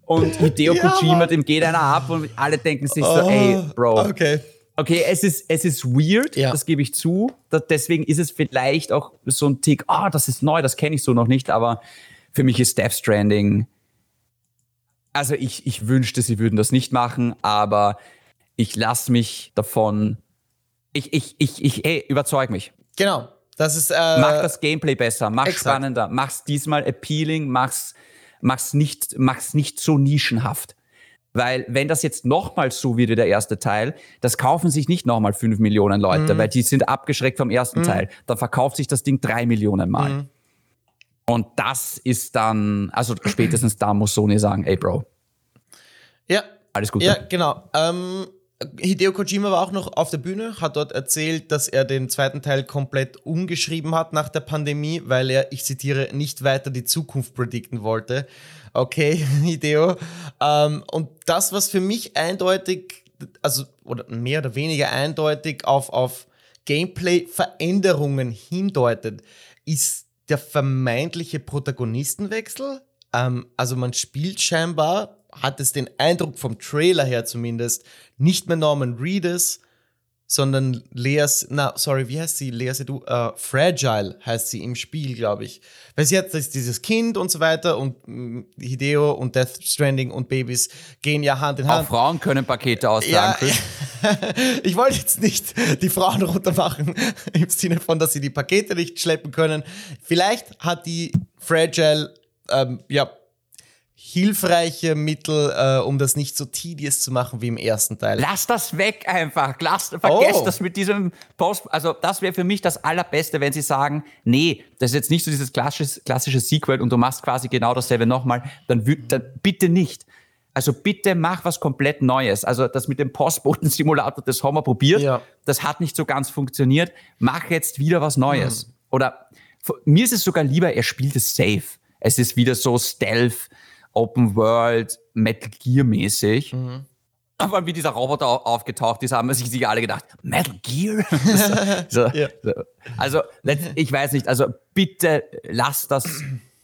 und Hideo [LAUGHS] ja, Kojima, dem geht einer ab und alle denken sich so, ey, oh, Bro. Okay. Okay, es ist, es ist weird, ja. das gebe ich zu. Das, deswegen ist es vielleicht auch so ein Tick, ah, oh, das ist neu, das kenne ich so noch nicht, aber für mich ist Death Stranding. Also ich, ich wünschte, sie würden das nicht machen, aber ich lasse mich davon. Ich, ich, ich, ich, hey, überzeug mich. Genau. Das ist, äh, mach das Gameplay besser, mach exakt. spannender, mach's diesmal appealing, mach's mach's nicht, mach's nicht so nischenhaft. Weil wenn das jetzt nochmal so wird wie der erste Teil, das kaufen sich nicht nochmal fünf Millionen Leute, mhm. weil die sind abgeschreckt vom ersten mhm. Teil. Dann verkauft sich das Ding drei Millionen Mal. Mhm. Und das ist dann, also spätestens da muss Sony sagen, ey Bro. Ja. Alles gut. Ja, genau. Ähm, Hideo Kojima war auch noch auf der Bühne, hat dort erzählt, dass er den zweiten Teil komplett umgeschrieben hat nach der Pandemie, weil er, ich zitiere, nicht weiter die Zukunft predikten wollte. Okay, [LAUGHS] Hideo. Ähm, und das, was für mich eindeutig, also oder mehr oder weniger eindeutig auf, auf Gameplay-Veränderungen hindeutet, ist der vermeintliche Protagonistenwechsel. Ähm, also man spielt scheinbar hat es den Eindruck vom Trailer her zumindest, nicht mehr Norman Reedus, sondern Lea, na, sorry, wie heißt sie? Lea du? Uh, Fragile heißt sie im Spiel, glaube ich. Weil sie hat dieses Kind und so weiter und mm, Hideo und Death Stranding und Babys gehen ja Hand in Hand. Auch Frauen können Pakete austragen. Ja, [LAUGHS] ich wollte jetzt nicht die Frauen runtermachen [LAUGHS] im Sinne von, dass sie die Pakete nicht schleppen können. Vielleicht hat die Fragile, ähm, ja, hilfreiche Mittel, äh, um das nicht so tedious zu machen wie im ersten Teil. Lass das weg einfach. Lass, vergesst Oh. das mit diesem Post. Also, das wäre für mich das Allerbeste, wenn sie sagen, nee, das ist jetzt nicht so dieses klassische, klassische Sequel und du machst quasi genau dasselbe nochmal. Dann, dann bitte nicht. Also bitte mach was komplett Neues. Also das mit dem Postboten-Simulator, das haben wir probiert. Ja. Das hat nicht so ganz funktioniert. Mach jetzt wieder was Neues. Oder f- mir ist es sogar lieber, er spielt es safe. Es ist wieder so Stealth, Open World, Metal Gear mäßig. Aber wie dieser Roboter au- aufgetaucht ist, haben sich sicher alle gedacht, Metal Gear? [LAUGHS] [LAUGHS] so, Ja. so. Also, ich weiß nicht, also bitte lasst das.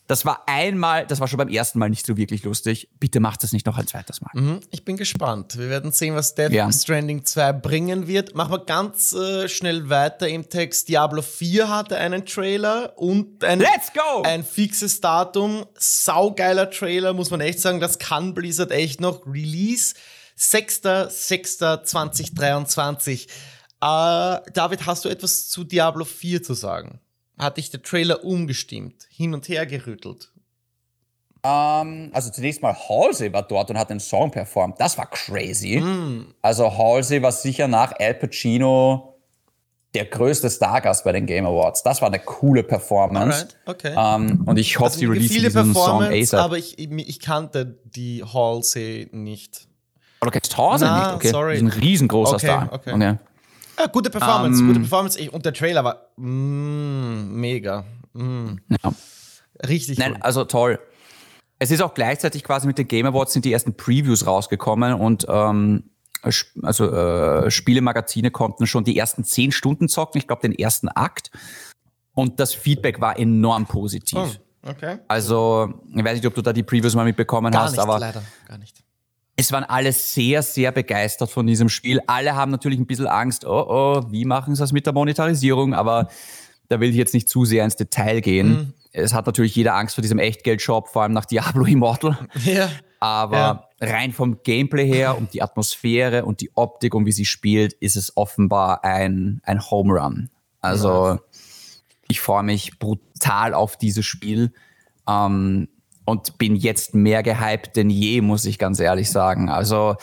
Das war einmal, das war schon beim ersten Mal nicht so wirklich lustig. Bitte macht das nicht noch ein zweites Mal. Mhm, Ich bin gespannt. Wir werden sehen, was Death Ja. Stranding 2 bringen wird. Machen wir ganz äh, schnell weiter im Text. Diablo 4 hatte einen Trailer und ein, Let's go! ein fixes Datum. Saugeiler Trailer, muss man echt sagen. Das kann Blizzard echt noch. Release 6.6.2023. Äh, David, hast du etwas zu Diablo 4 zu sagen? Hat dich der Trailer umgestimmt, hin und her gerüttelt? Ähm, also zunächst mal Halsey war dort und hat den Song performt. Das war crazy. Also Halsey war sicher nach Al Pacino der größte Stargast bei den Game Awards. Das war eine coole Performance. okay. Ähm, und ich hoffe, Also mir releasen die diesen Song ASAP. aber ich, ich kannte die Halsey nicht. Oh, du kennst Halsey nicht? Okay. sorry. Das ist ein riesengroßer Okay, Star. okay. okay. Ja, gute Performance, Ähm. gute Performance. Ich, und der Trailer war mm, mega. Mm, Ja. richtig Nein, gut. also toll. Es ist auch gleichzeitig quasi mit den Game Awards sind die ersten Previews rausgekommen und ähm, also äh, Spielemagazine konnten schon die ersten zehn Stunden zocken, ich glaube den ersten Akt. Und das Feedback war enorm positiv. Oh, okay. Also, ich weiß nicht, ob du da die Previews mal mitbekommen Gar hast, nicht, aber leider. Gar nicht. Es waren alle sehr, sehr begeistert von diesem Spiel. Alle haben natürlich ein bisschen Angst, oh oh, wie machen sie das mit der Monetarisierung? Aber da will ich jetzt nicht zu sehr ins Detail gehen. Es hat natürlich jeder Angst vor diesem Echtgeldshop, vor allem nach Diablo Immortal. [LAUGHS] Ja. Aber Ja. rein vom Gameplay her und die Atmosphäre und die Optik und wie sie spielt, ist es offenbar ein, ein Home Run. Also ich freue mich brutal auf dieses Spiel ähm, und bin jetzt mehr gehypt denn je, muss ich ganz ehrlich sagen. Also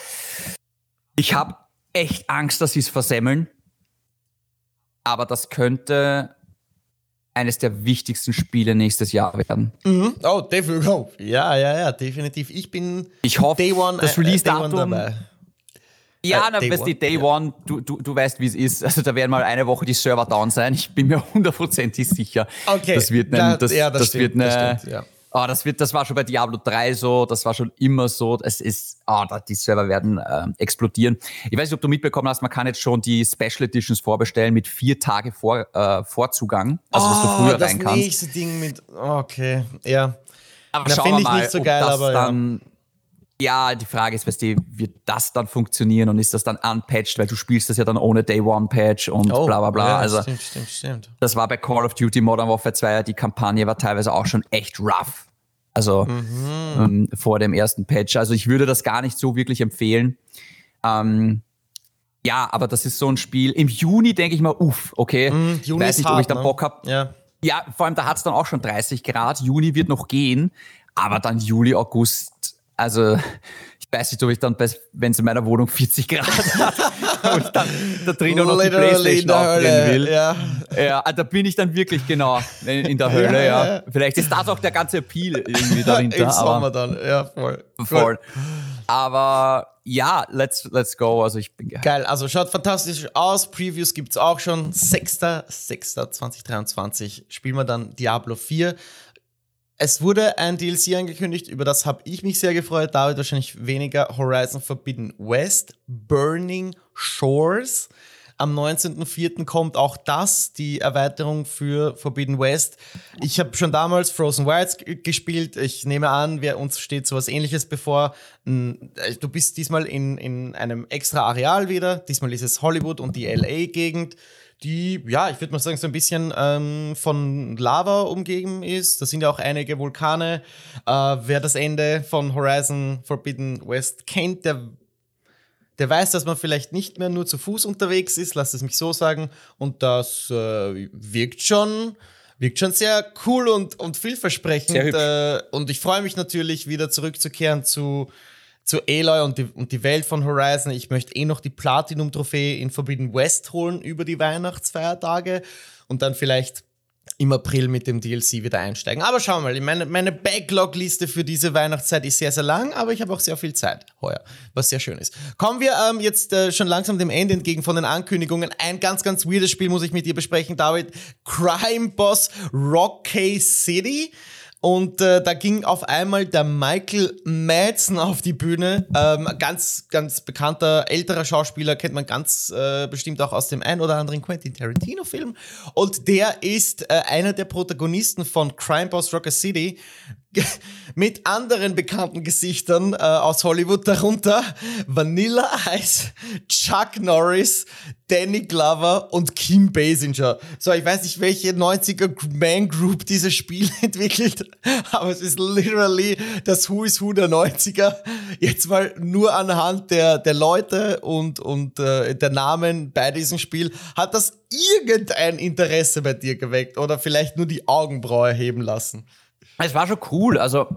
ich habe echt Angst, dass sie es versemmeln. Aber das könnte eines der wichtigsten Spiele nächstes Jahr werden. Mhm. Oh, definitiv. Oh. Ja, ja, ja, definitiv. Ich bin Ich hoffe, Day One, das äh, Day Release-Datum One dabei. Ja, Äh, na, weißt du, Day ja. One, du, du, du weißt, wie es ist. Also da werden mal eine Woche die Server down sein. Ich bin mir [LAUGHS] hundertprozentig sicher. Okay. Das wird Ja, ein, das, ja, das das, stimmt, wird eine, das stimmt, ja. Oh, das, wird, das war schon bei Diablo 3 so, das war schon immer so. Es ist, oh, die Server werden ähm, explodieren. Ich weiß nicht, ob du mitbekommen hast, man kann jetzt schon die Special Editions vorbestellen mit vier Tage vor, äh, Vorzugang. Also, dass du früher Oh, das rein kannst. nächste Ding mit. Okay, ja. Aber schauen find wir ich mal, nicht so ob geil, das aber ja. dann, ja. die Frage ist, weißt du, wird das dann funktionieren und ist das dann unpatched, weil du spielst das ja dann ohne Day One Patch und bla bla bla. Oh, Ja, also stimmt, stimmt, stimmt. das war bei Call of Duty Modern Warfare 2, ja, die Kampagne war teilweise auch schon echt rough. Also Mhm. ähm, vor dem ersten Patch. Also ich würde das gar nicht so wirklich empfehlen. Ähm, ja, aber das ist so ein Spiel. Im Juni denke ich mal, uff, okay. Mhm, Juni weiß ist nicht, ob hart, ich da ne? Bock habe. Ja. Ja, vor allem da hat es dann auch schon 30 Grad. Juni wird noch gehen, aber dann Juli, August. Also ich weiß nicht, ob ich dann, wenn es in meiner Wohnung 40 Grad hat [LAUGHS] und dann da drin auch noch die Playstation aufdrehen will. Ja. Ja, da bin ich dann wirklich genau in, in der Hölle, Ja, ja, ja. Vielleicht ist das auch der ganze Appeal irgendwie [LAUGHS] dahinter. Im Sommer aber, dann. Ja, voll. voll. Aber ja, let's, let's go. Also ich bin gehypt. Geil, also schaut fantastisch aus. Previews gibt es auch schon. 6.6.2023 spielen wir dann Diablo 4. Es wurde ein DLC angekündigt, über das habe ich mich sehr gefreut. David wahrscheinlich weniger. Horizon Forbidden West, Burning Shores. Am 19.04. kommt auch das, die Erweiterung für Forbidden West. Ich habe schon damals Frozen Wilds gespielt. Ich nehme an, wer uns steht sowas ähnliches bevor. Äh, Du bist diesmal in, in einem extra Areal wieder. Diesmal ist es Hollywood und die LA-Gegend, die, ja, ich würde mal sagen, so ein bisschen ähm, von Lava umgeben ist. Da sind ja auch einige Vulkane. Äh, wer das Ende von Horizon Forbidden West kennt, der der weiß, dass man vielleicht nicht mehr nur zu Fuß unterwegs ist, lasst es mich so sagen. Und das äh, wirkt schon wirkt schon sehr cool und, und vielversprechend. Äh, und ich freue mich natürlich, wieder zurückzukehren zu, zu Aloy und die, und die Welt von Horizon. Ich möchte eh noch die Platinum-Trophäe in Forbidden West holen über die Weihnachtsfeiertage und dann vielleicht im April mit dem DLC wieder einsteigen. Aber schauen wir mal, meine, meine Backlog-Liste für diese Weihnachtszeit ist sehr, sehr lang, aber ich habe auch sehr viel Zeit heuer, was sehr schön ist. Kommen wir ähm, jetzt äh, schon langsam dem Ende entgegen von den Ankündigungen. Ein ganz, ganz weirdes Spiel muss ich mit dir besprechen, David. Crime Boss Rocky City. Und äh, da ging auf einmal der Michael Madsen auf die Bühne. Ähm, ganz, ganz bekannter älterer Schauspieler, kennt man ganz äh, bestimmt auch aus dem ein oder anderen Quentin Tarantino-Film. Und der ist äh, einer der Protagonisten von Crime Boss Rocker City [LAUGHS] mit anderen bekannten Gesichtern äh, aus Hollywood, darunter Vanilla Ice, Chuck Norris, Danny Glover und Kim Basinger. So, ich weiß nicht, welche 90er Man Group dieses Spiel [LAUGHS] entwickelt, aber es ist literally das Who is Who der 90er. Jetzt mal nur anhand der, der Leute und, und äh, der Namen bei diesem Spiel. Hat das irgendein Interesse bei dir geweckt oder vielleicht nur die Augenbraue heben lassen? Es war schon cool. Also,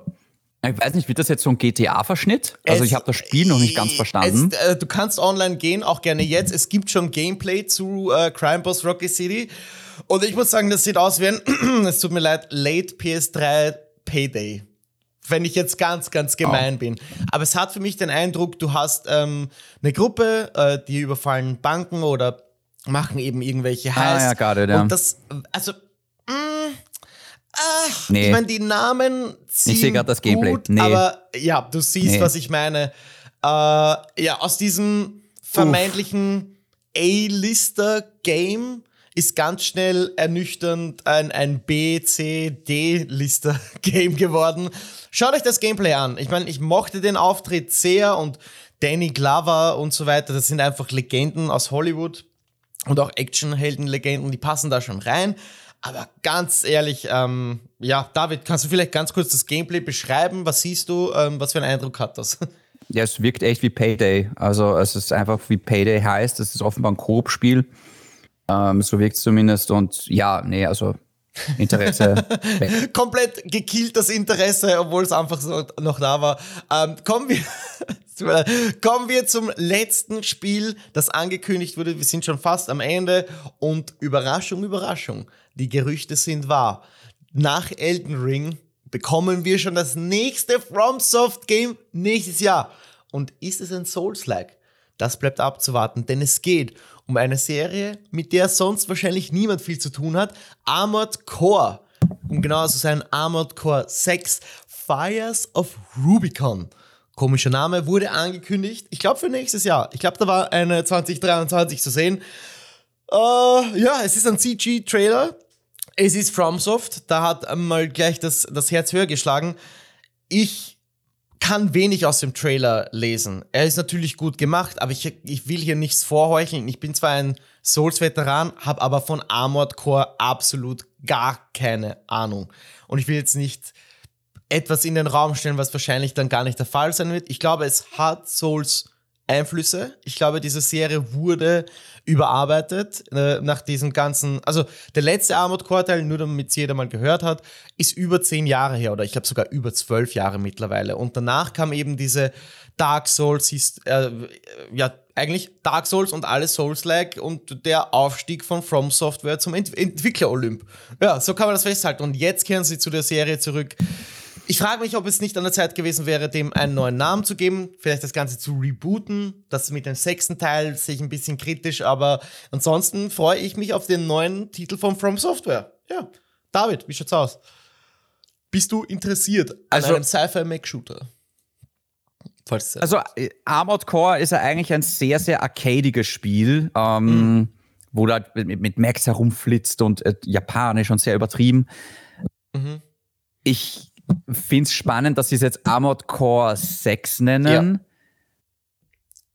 ich weiß nicht, wird das jetzt so ein GTA-Verschnitt? Also, es, ich habe das Spiel noch nicht ganz verstanden. Es, äh, du kannst online gehen, auch gerne jetzt. Es gibt schon Gameplay zu äh, Crime Boss Rocky City. Und ich muss sagen, das sieht aus wie ein, [CLEARS THROAT] es tut mir leid, Late PS3 Payday. Wenn ich jetzt ganz, ganz gemein oh. bin. Aber es hat für mich den Eindruck, du hast ähm, eine Gruppe, äh, die überfallen Banken oder machen eben irgendwelche Heists. Ah, ja, gerade, ja. Und das, also, mh, mm, Ach, nee. Ich meine, die Namen ziehen Ich sehe gerade das Gameplay. Gut, nee. Aber ja, du siehst, nee. was ich meine. Äh, ja, aus diesem vermeintlichen A-Lister-Game ist ganz schnell ernüchternd ein, ein B, C, D-Lister-Game [LAUGHS] geworden. Schaut euch das Gameplay an. Ich meine, ich mochte den Auftritt sehr und Danny Glover und so weiter. Das sind einfach Legenden aus Hollywood und auch Actionhelden-Legenden, die passen da schon rein. Aber ganz ehrlich, ähm, ja, David, kannst du vielleicht ganz kurz das Gameplay beschreiben? Was siehst du? Ähm, was für einen Eindruck hat das? [LAUGHS] Ja, es wirkt echt wie Payday. Also es ist einfach wie Payday heißt. Es ist offenbar ein Coop-Spiel. Ähm, so wirkt es zumindest. Und ja, nee, also Interesse. [LAUGHS] Komplett gekillt das Interesse, obwohl es einfach so noch da war. Ähm, kommen wir. [LAUGHS] kommen wir zum letzten Spiel, das angekündigt wurde. Wir sind schon fast am Ende und Überraschung, Überraschung die Gerüchte sind wahr. Nach Elden Ring bekommen wir schon das nächste FromSoft Game nächstes Jahr. Und ist es ein Souls-like? Das bleibt abzuwarten, denn es geht um eine Serie, mit der sonst wahrscheinlich niemand viel zu tun hat. Armored Core. Um genauer zu sein, Armored Core 6 Fires of Rubicon. Komischer Name, wurde angekündigt. Ich glaube für nächstes Jahr. Ich glaube, da war eine 2023 zu sehen. Uh, ja, es ist ein CG-Trailer. Es ist FromSoft. Da hat mal gleich das, das Herz höher geschlagen. Ich kann wenig aus dem Trailer lesen. Er ist natürlich gut gemacht, aber ich, ich will hier nichts vorheucheln. Ich bin zwar ein Souls-Veteran, habe aber von Armored Core absolut gar keine Ahnung. Und ich will jetzt nicht etwas in den Raum stellen, was wahrscheinlich dann gar nicht der Fall sein wird. Ich glaube, es hat Souls Einflüsse. Ich glaube, diese Serie wurde überarbeitet äh, nach diesem ganzen. Also der letzte Teil, nur damit es jeder mal gehört hat, ist über zehn Jahre her oder ich glaube sogar über zwölf Jahre mittlerweile. Und danach kam eben diese Dark Souls, äh, ja eigentlich Dark Souls und alle Souls-like und der Aufstieg von From Software zum Ent Entwickler Olymp. Ja, so kann man das festhalten. Und jetzt kehren sie zu der Serie zurück ich frage mich, ob es nicht an der Zeit gewesen wäre, dem einen neuen Namen zu geben, vielleicht das Ganze zu rebooten. Das mit dem sechsten Teil sehe ich ein bisschen kritisch, aber ansonsten freue ich mich auf den neuen Titel von From Software. Ja. David, wie schaut's aus? Bist du interessiert also, an einem Sci-Fi-Mac-Shooter? Also, äh, Armored Core ist ja eigentlich ein sehr, sehr arcadiges Spiel, ähm, mhm. wo du halt mit, mit Max herumflitzt und äh, japanisch und sehr übertrieben. Mhm. Ich finde es spannend, dass sie es jetzt Armored Core 6 nennen.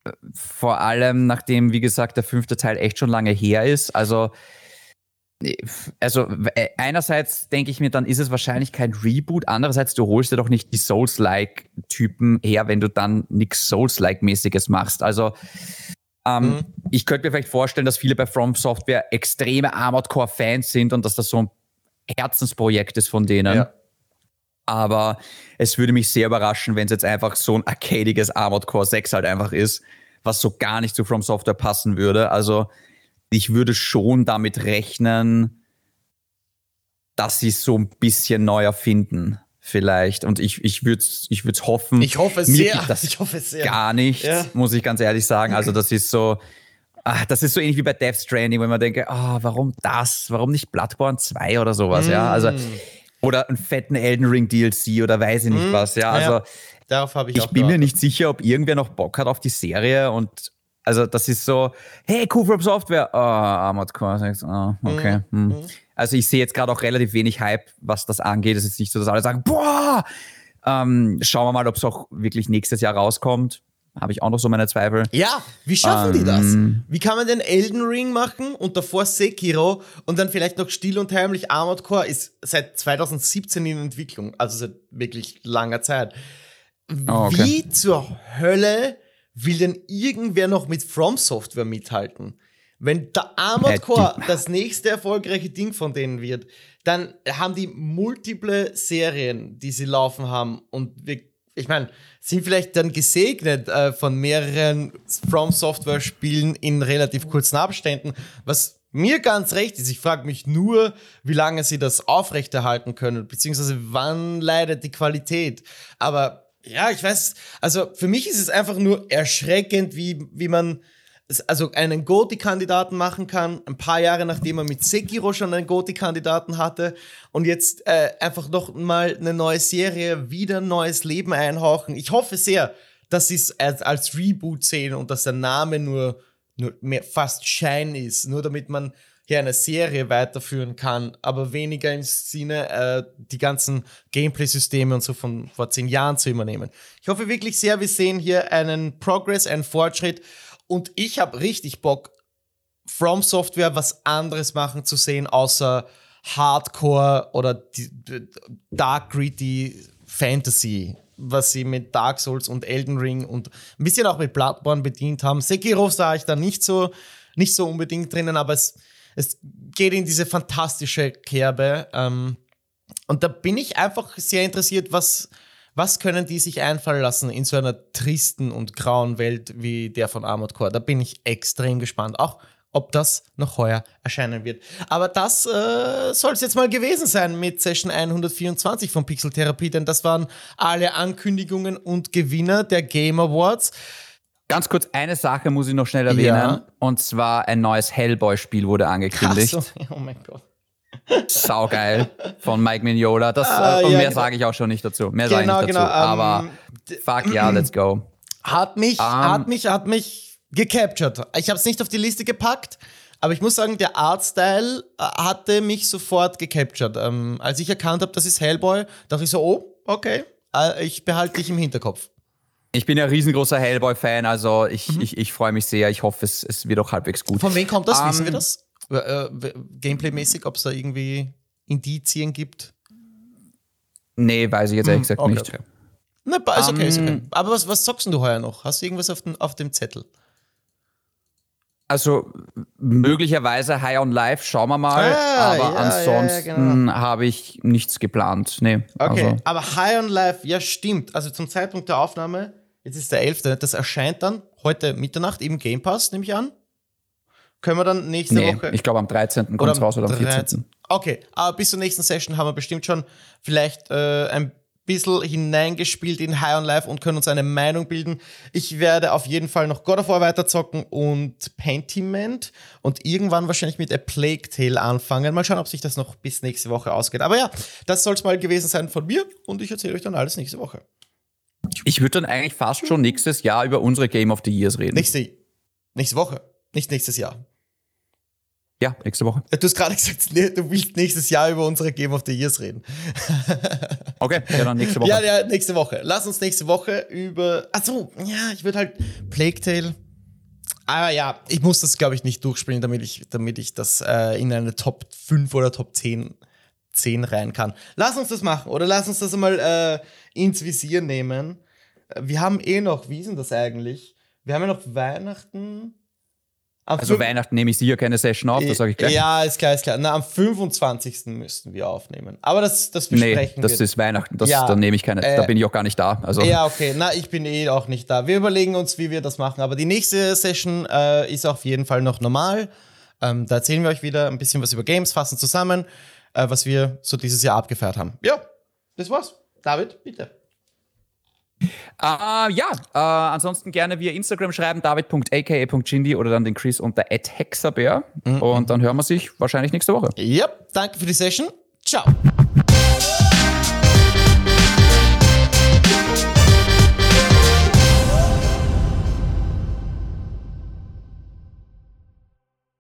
Ja. Vor allem, nachdem, wie gesagt, der fünfte Teil echt schon lange her ist. Also, also einerseits denke ich mir, dann ist es wahrscheinlich kein Reboot. Andererseits, du holst dir doch nicht die Souls-like-Typen her, wenn du dann nichts Souls-like-mäßiges machst. Also, ähm, mhm. ich könnte mir vielleicht vorstellen, dass viele bei From Software extreme Armored Core-Fans sind und dass das so ein Herzensprojekt ist von denen. Ja. Aber es würde mich sehr überraschen, wenn es jetzt einfach so ein arcadiges Armored Core 6 halt einfach ist, was so gar nicht zu From Software passen würde. Also ich würde schon damit rechnen, dass sie es so ein bisschen neu erfinden vielleicht. Und ich, ich würde es ich würd's hoffen. Ich hoffe es sehr. Das [LAUGHS] ich hoffe es sehr. Gar nicht, ja. muss ich ganz ehrlich sagen. Also das ist so, ach, das ist so ähnlich wie bei Death Stranding, wo man denke, oh, warum das? Warum nicht Bloodborne 2 oder sowas? Mm. Ja, also oder einen fetten Elden Ring DLC oder weiß ich nicht mm. was. Ja, also Darauf habe ich Ich bin gewartet. mir nicht sicher, ob irgendwer noch Bock hat auf die Serie und also das ist so, hey, cool from Software, oh, Armored Core 6, oh, okay. Mm. Hm. Also ich sehe jetzt gerade auch relativ wenig Hype, was das angeht. Es ist nicht so, dass alle sagen, boah, ähm, schauen wir mal, ob es auch wirklich nächstes Jahr rauskommt. Habe ich auch noch so meine Zweifel. Ja, wie schaffen ähm, die das? Ähm, wie kann man den Elden Ring machen und davor Sekiro und dann vielleicht noch still und heimlich Armored Core ist seit 2017 in Entwicklung, also seit wirklich langer Zeit. Oh, okay. Wie zur Hölle will denn irgendwer noch mit From Software mithalten? Wenn der Armored Core das nächste erfolgreiche Ding von denen wird, dann haben die multiple Serien, die sie laufen haben. Und wir, ich meine, sind vielleicht dann gesegnet äh, von mehreren From Software Spielen in relativ kurzen Abständen, was mir ganz recht ist. Ich frage mich nur, wie lange sie das aufrechterhalten können, beziehungsweise wann leidet die Qualität. Aber ja, ich weiß, also für mich ist es einfach nur erschreckend, wie, wie man also einen Goti-Kandidaten machen kann, ein paar Jahre nachdem man mit Sekiro schon einen Goti-Kandidaten hatte und jetzt äh, einfach noch mal eine neue Serie, wieder ein neues Leben einhauchen. Ich hoffe sehr, dass sie es als, als, Reboot sehen und dass der Name nur, nur mehr fast Schein ist, nur damit man hier eine Serie weiterführen kann, aber weniger im Sinne, äh, die ganzen Gameplay-Systeme und so von vor zehn Jahren zu übernehmen. Ich hoffe wirklich sehr, wir sehen hier einen Progress, einen Fortschritt und ich habe richtig Bock, From Software was anderes machen zu sehen, außer Hardcore oder Dark Gritty Fantasy, was sie mit Dark Souls und Elden Ring und ein bisschen auch mit Bloodborne bedient haben. Sekiro sah ich da nicht so, nicht so unbedingt drinnen, aber es, es geht in diese fantastische Kerbe. Ähm, und da bin ich einfach sehr interessiert, was, was können die sich einfallen lassen in so einer tristen und grauen Welt wie der von Armored Core? Da bin ich extrem gespannt. Auch ob das noch heuer erscheinen wird. Aber das äh, soll es jetzt mal gewesen sein mit Session 124 von Pixel Therapie, denn das waren alle Ankündigungen und Gewinner der Game Awards. Ganz kurz, eine Sache muss ich noch schnell erwähnen. Ja. Und zwar ein neues Hellboy-Spiel wurde angekündigt. So. [LAUGHS] Oh mein Gott. Saugeil von Mike Mignola. Das, ah, äh, und ja, mehr genau. sage ich auch schon nicht dazu. Mehr genau, sage ich nicht dazu. Genau, aber um, fuck ja, yeah, let's go. Hat mich, um, hat mich, hat mich gecaptured. Ich habe es nicht auf die Liste gepackt, aber ich muss sagen, der Artstyle äh, hatte mich sofort gecaptured. Ähm, als ich erkannt habe, das ist Hellboy, dachte ich so, oh, okay, äh, ich behalte dich im Hinterkopf. Ich bin ja riesengroßer Hellboy-Fan, also ich, mhm. ich, ich freue mich sehr. Ich hoffe, es, es wird auch halbwegs gut. Von wem kommt das? Um, Wissen wir ähm, das? Äh, Gameplay-mäßig, ob es da irgendwie Indizien gibt? Nee, weiß ich jetzt ehrlich hm, gesagt okay, nicht. Okay. Na, ist okay, um, ist okay. Ähm, Aber was, was zockst du heuer noch? Hast du irgendwas auf, den, auf dem Zettel? Also möglicherweise High on Life, schauen wir mal. Ah, aber ja, ansonsten ja, genau. habe ich nichts geplant. Nee. Okay, also. aber High on Life, ja stimmt. Also zum Zeitpunkt der Aufnahme, jetzt ist der 11. Das erscheint dann heute Mitternacht im Game Pass, nehme ich an. Können wir dann nächste nee, Woche. Ich glaube, am 13. kommt es raus oder am 14. Okay, aber bis zur nächsten Session haben wir bestimmt schon vielleicht äh, ein bisschen hineingespielt in High on Life und können uns eine Meinung bilden. Ich werde auf jeden Fall noch God of War weiterzocken und Pentiment und irgendwann wahrscheinlich mit A Plague Tale anfangen. Mal schauen, ob sich das noch bis nächste Woche ausgeht. Aber ja, das soll es mal gewesen sein von mir und ich erzähle euch dann alles nächste Woche. Ich würde dann eigentlich fast schon nächstes Jahr über unsere Game of the Years reden. Nächste, nächste Woche, nicht nächstes Jahr. Ja, nächste Woche. Du hast gerade [LAUGHS] gesagt, du willst nächstes Jahr über unsere Game of the Years reden. [LAUGHS] okay, ja, dann nächste Woche. Ja, ja, nächste Woche. Lass uns nächste Woche über. Achso, ja, ich würde halt Plague Tale. Aber ja, ich muss das, glaube ich, nicht durchspielen, damit ich, damit ich das äh, in eine Top 5 oder Top 10, 10 rein kann. Lass uns das machen oder lass uns das einmal äh, ins Visier nehmen. Wir haben eh noch, wie ist denn das eigentlich? Wir haben ja noch Weihnachten. Am Also Weihnachten nehme ich sicher keine Session auf, das sage ich gleich. Ja, ist klar, ist klar. Na, am 25. müssten wir aufnehmen. Aber das, das nee, besprechen das wir. ist Weihnachten, das, Ja, da nehme ich keine, da äh, bin ich auch gar nicht da. Also Ja, okay. Na, ich bin eh auch nicht da. Wir überlegen uns, wie wir das machen. Aber die nächste Session äh, ist auf jeden Fall noch normal. Ähm, da erzählen wir euch wieder ein bisschen was über Games, fassen zusammen, äh, was wir so dieses Jahr abgefeiert haben. Ja, das war's. David, bitte. Ah, ja, äh, ansonsten gerne via Instagram schreiben, david.aka.chindi oder dann den Chris unter @hexabear und dann hören wir sich wahrscheinlich nächste Woche. Ja, danke für die Session. Ciao.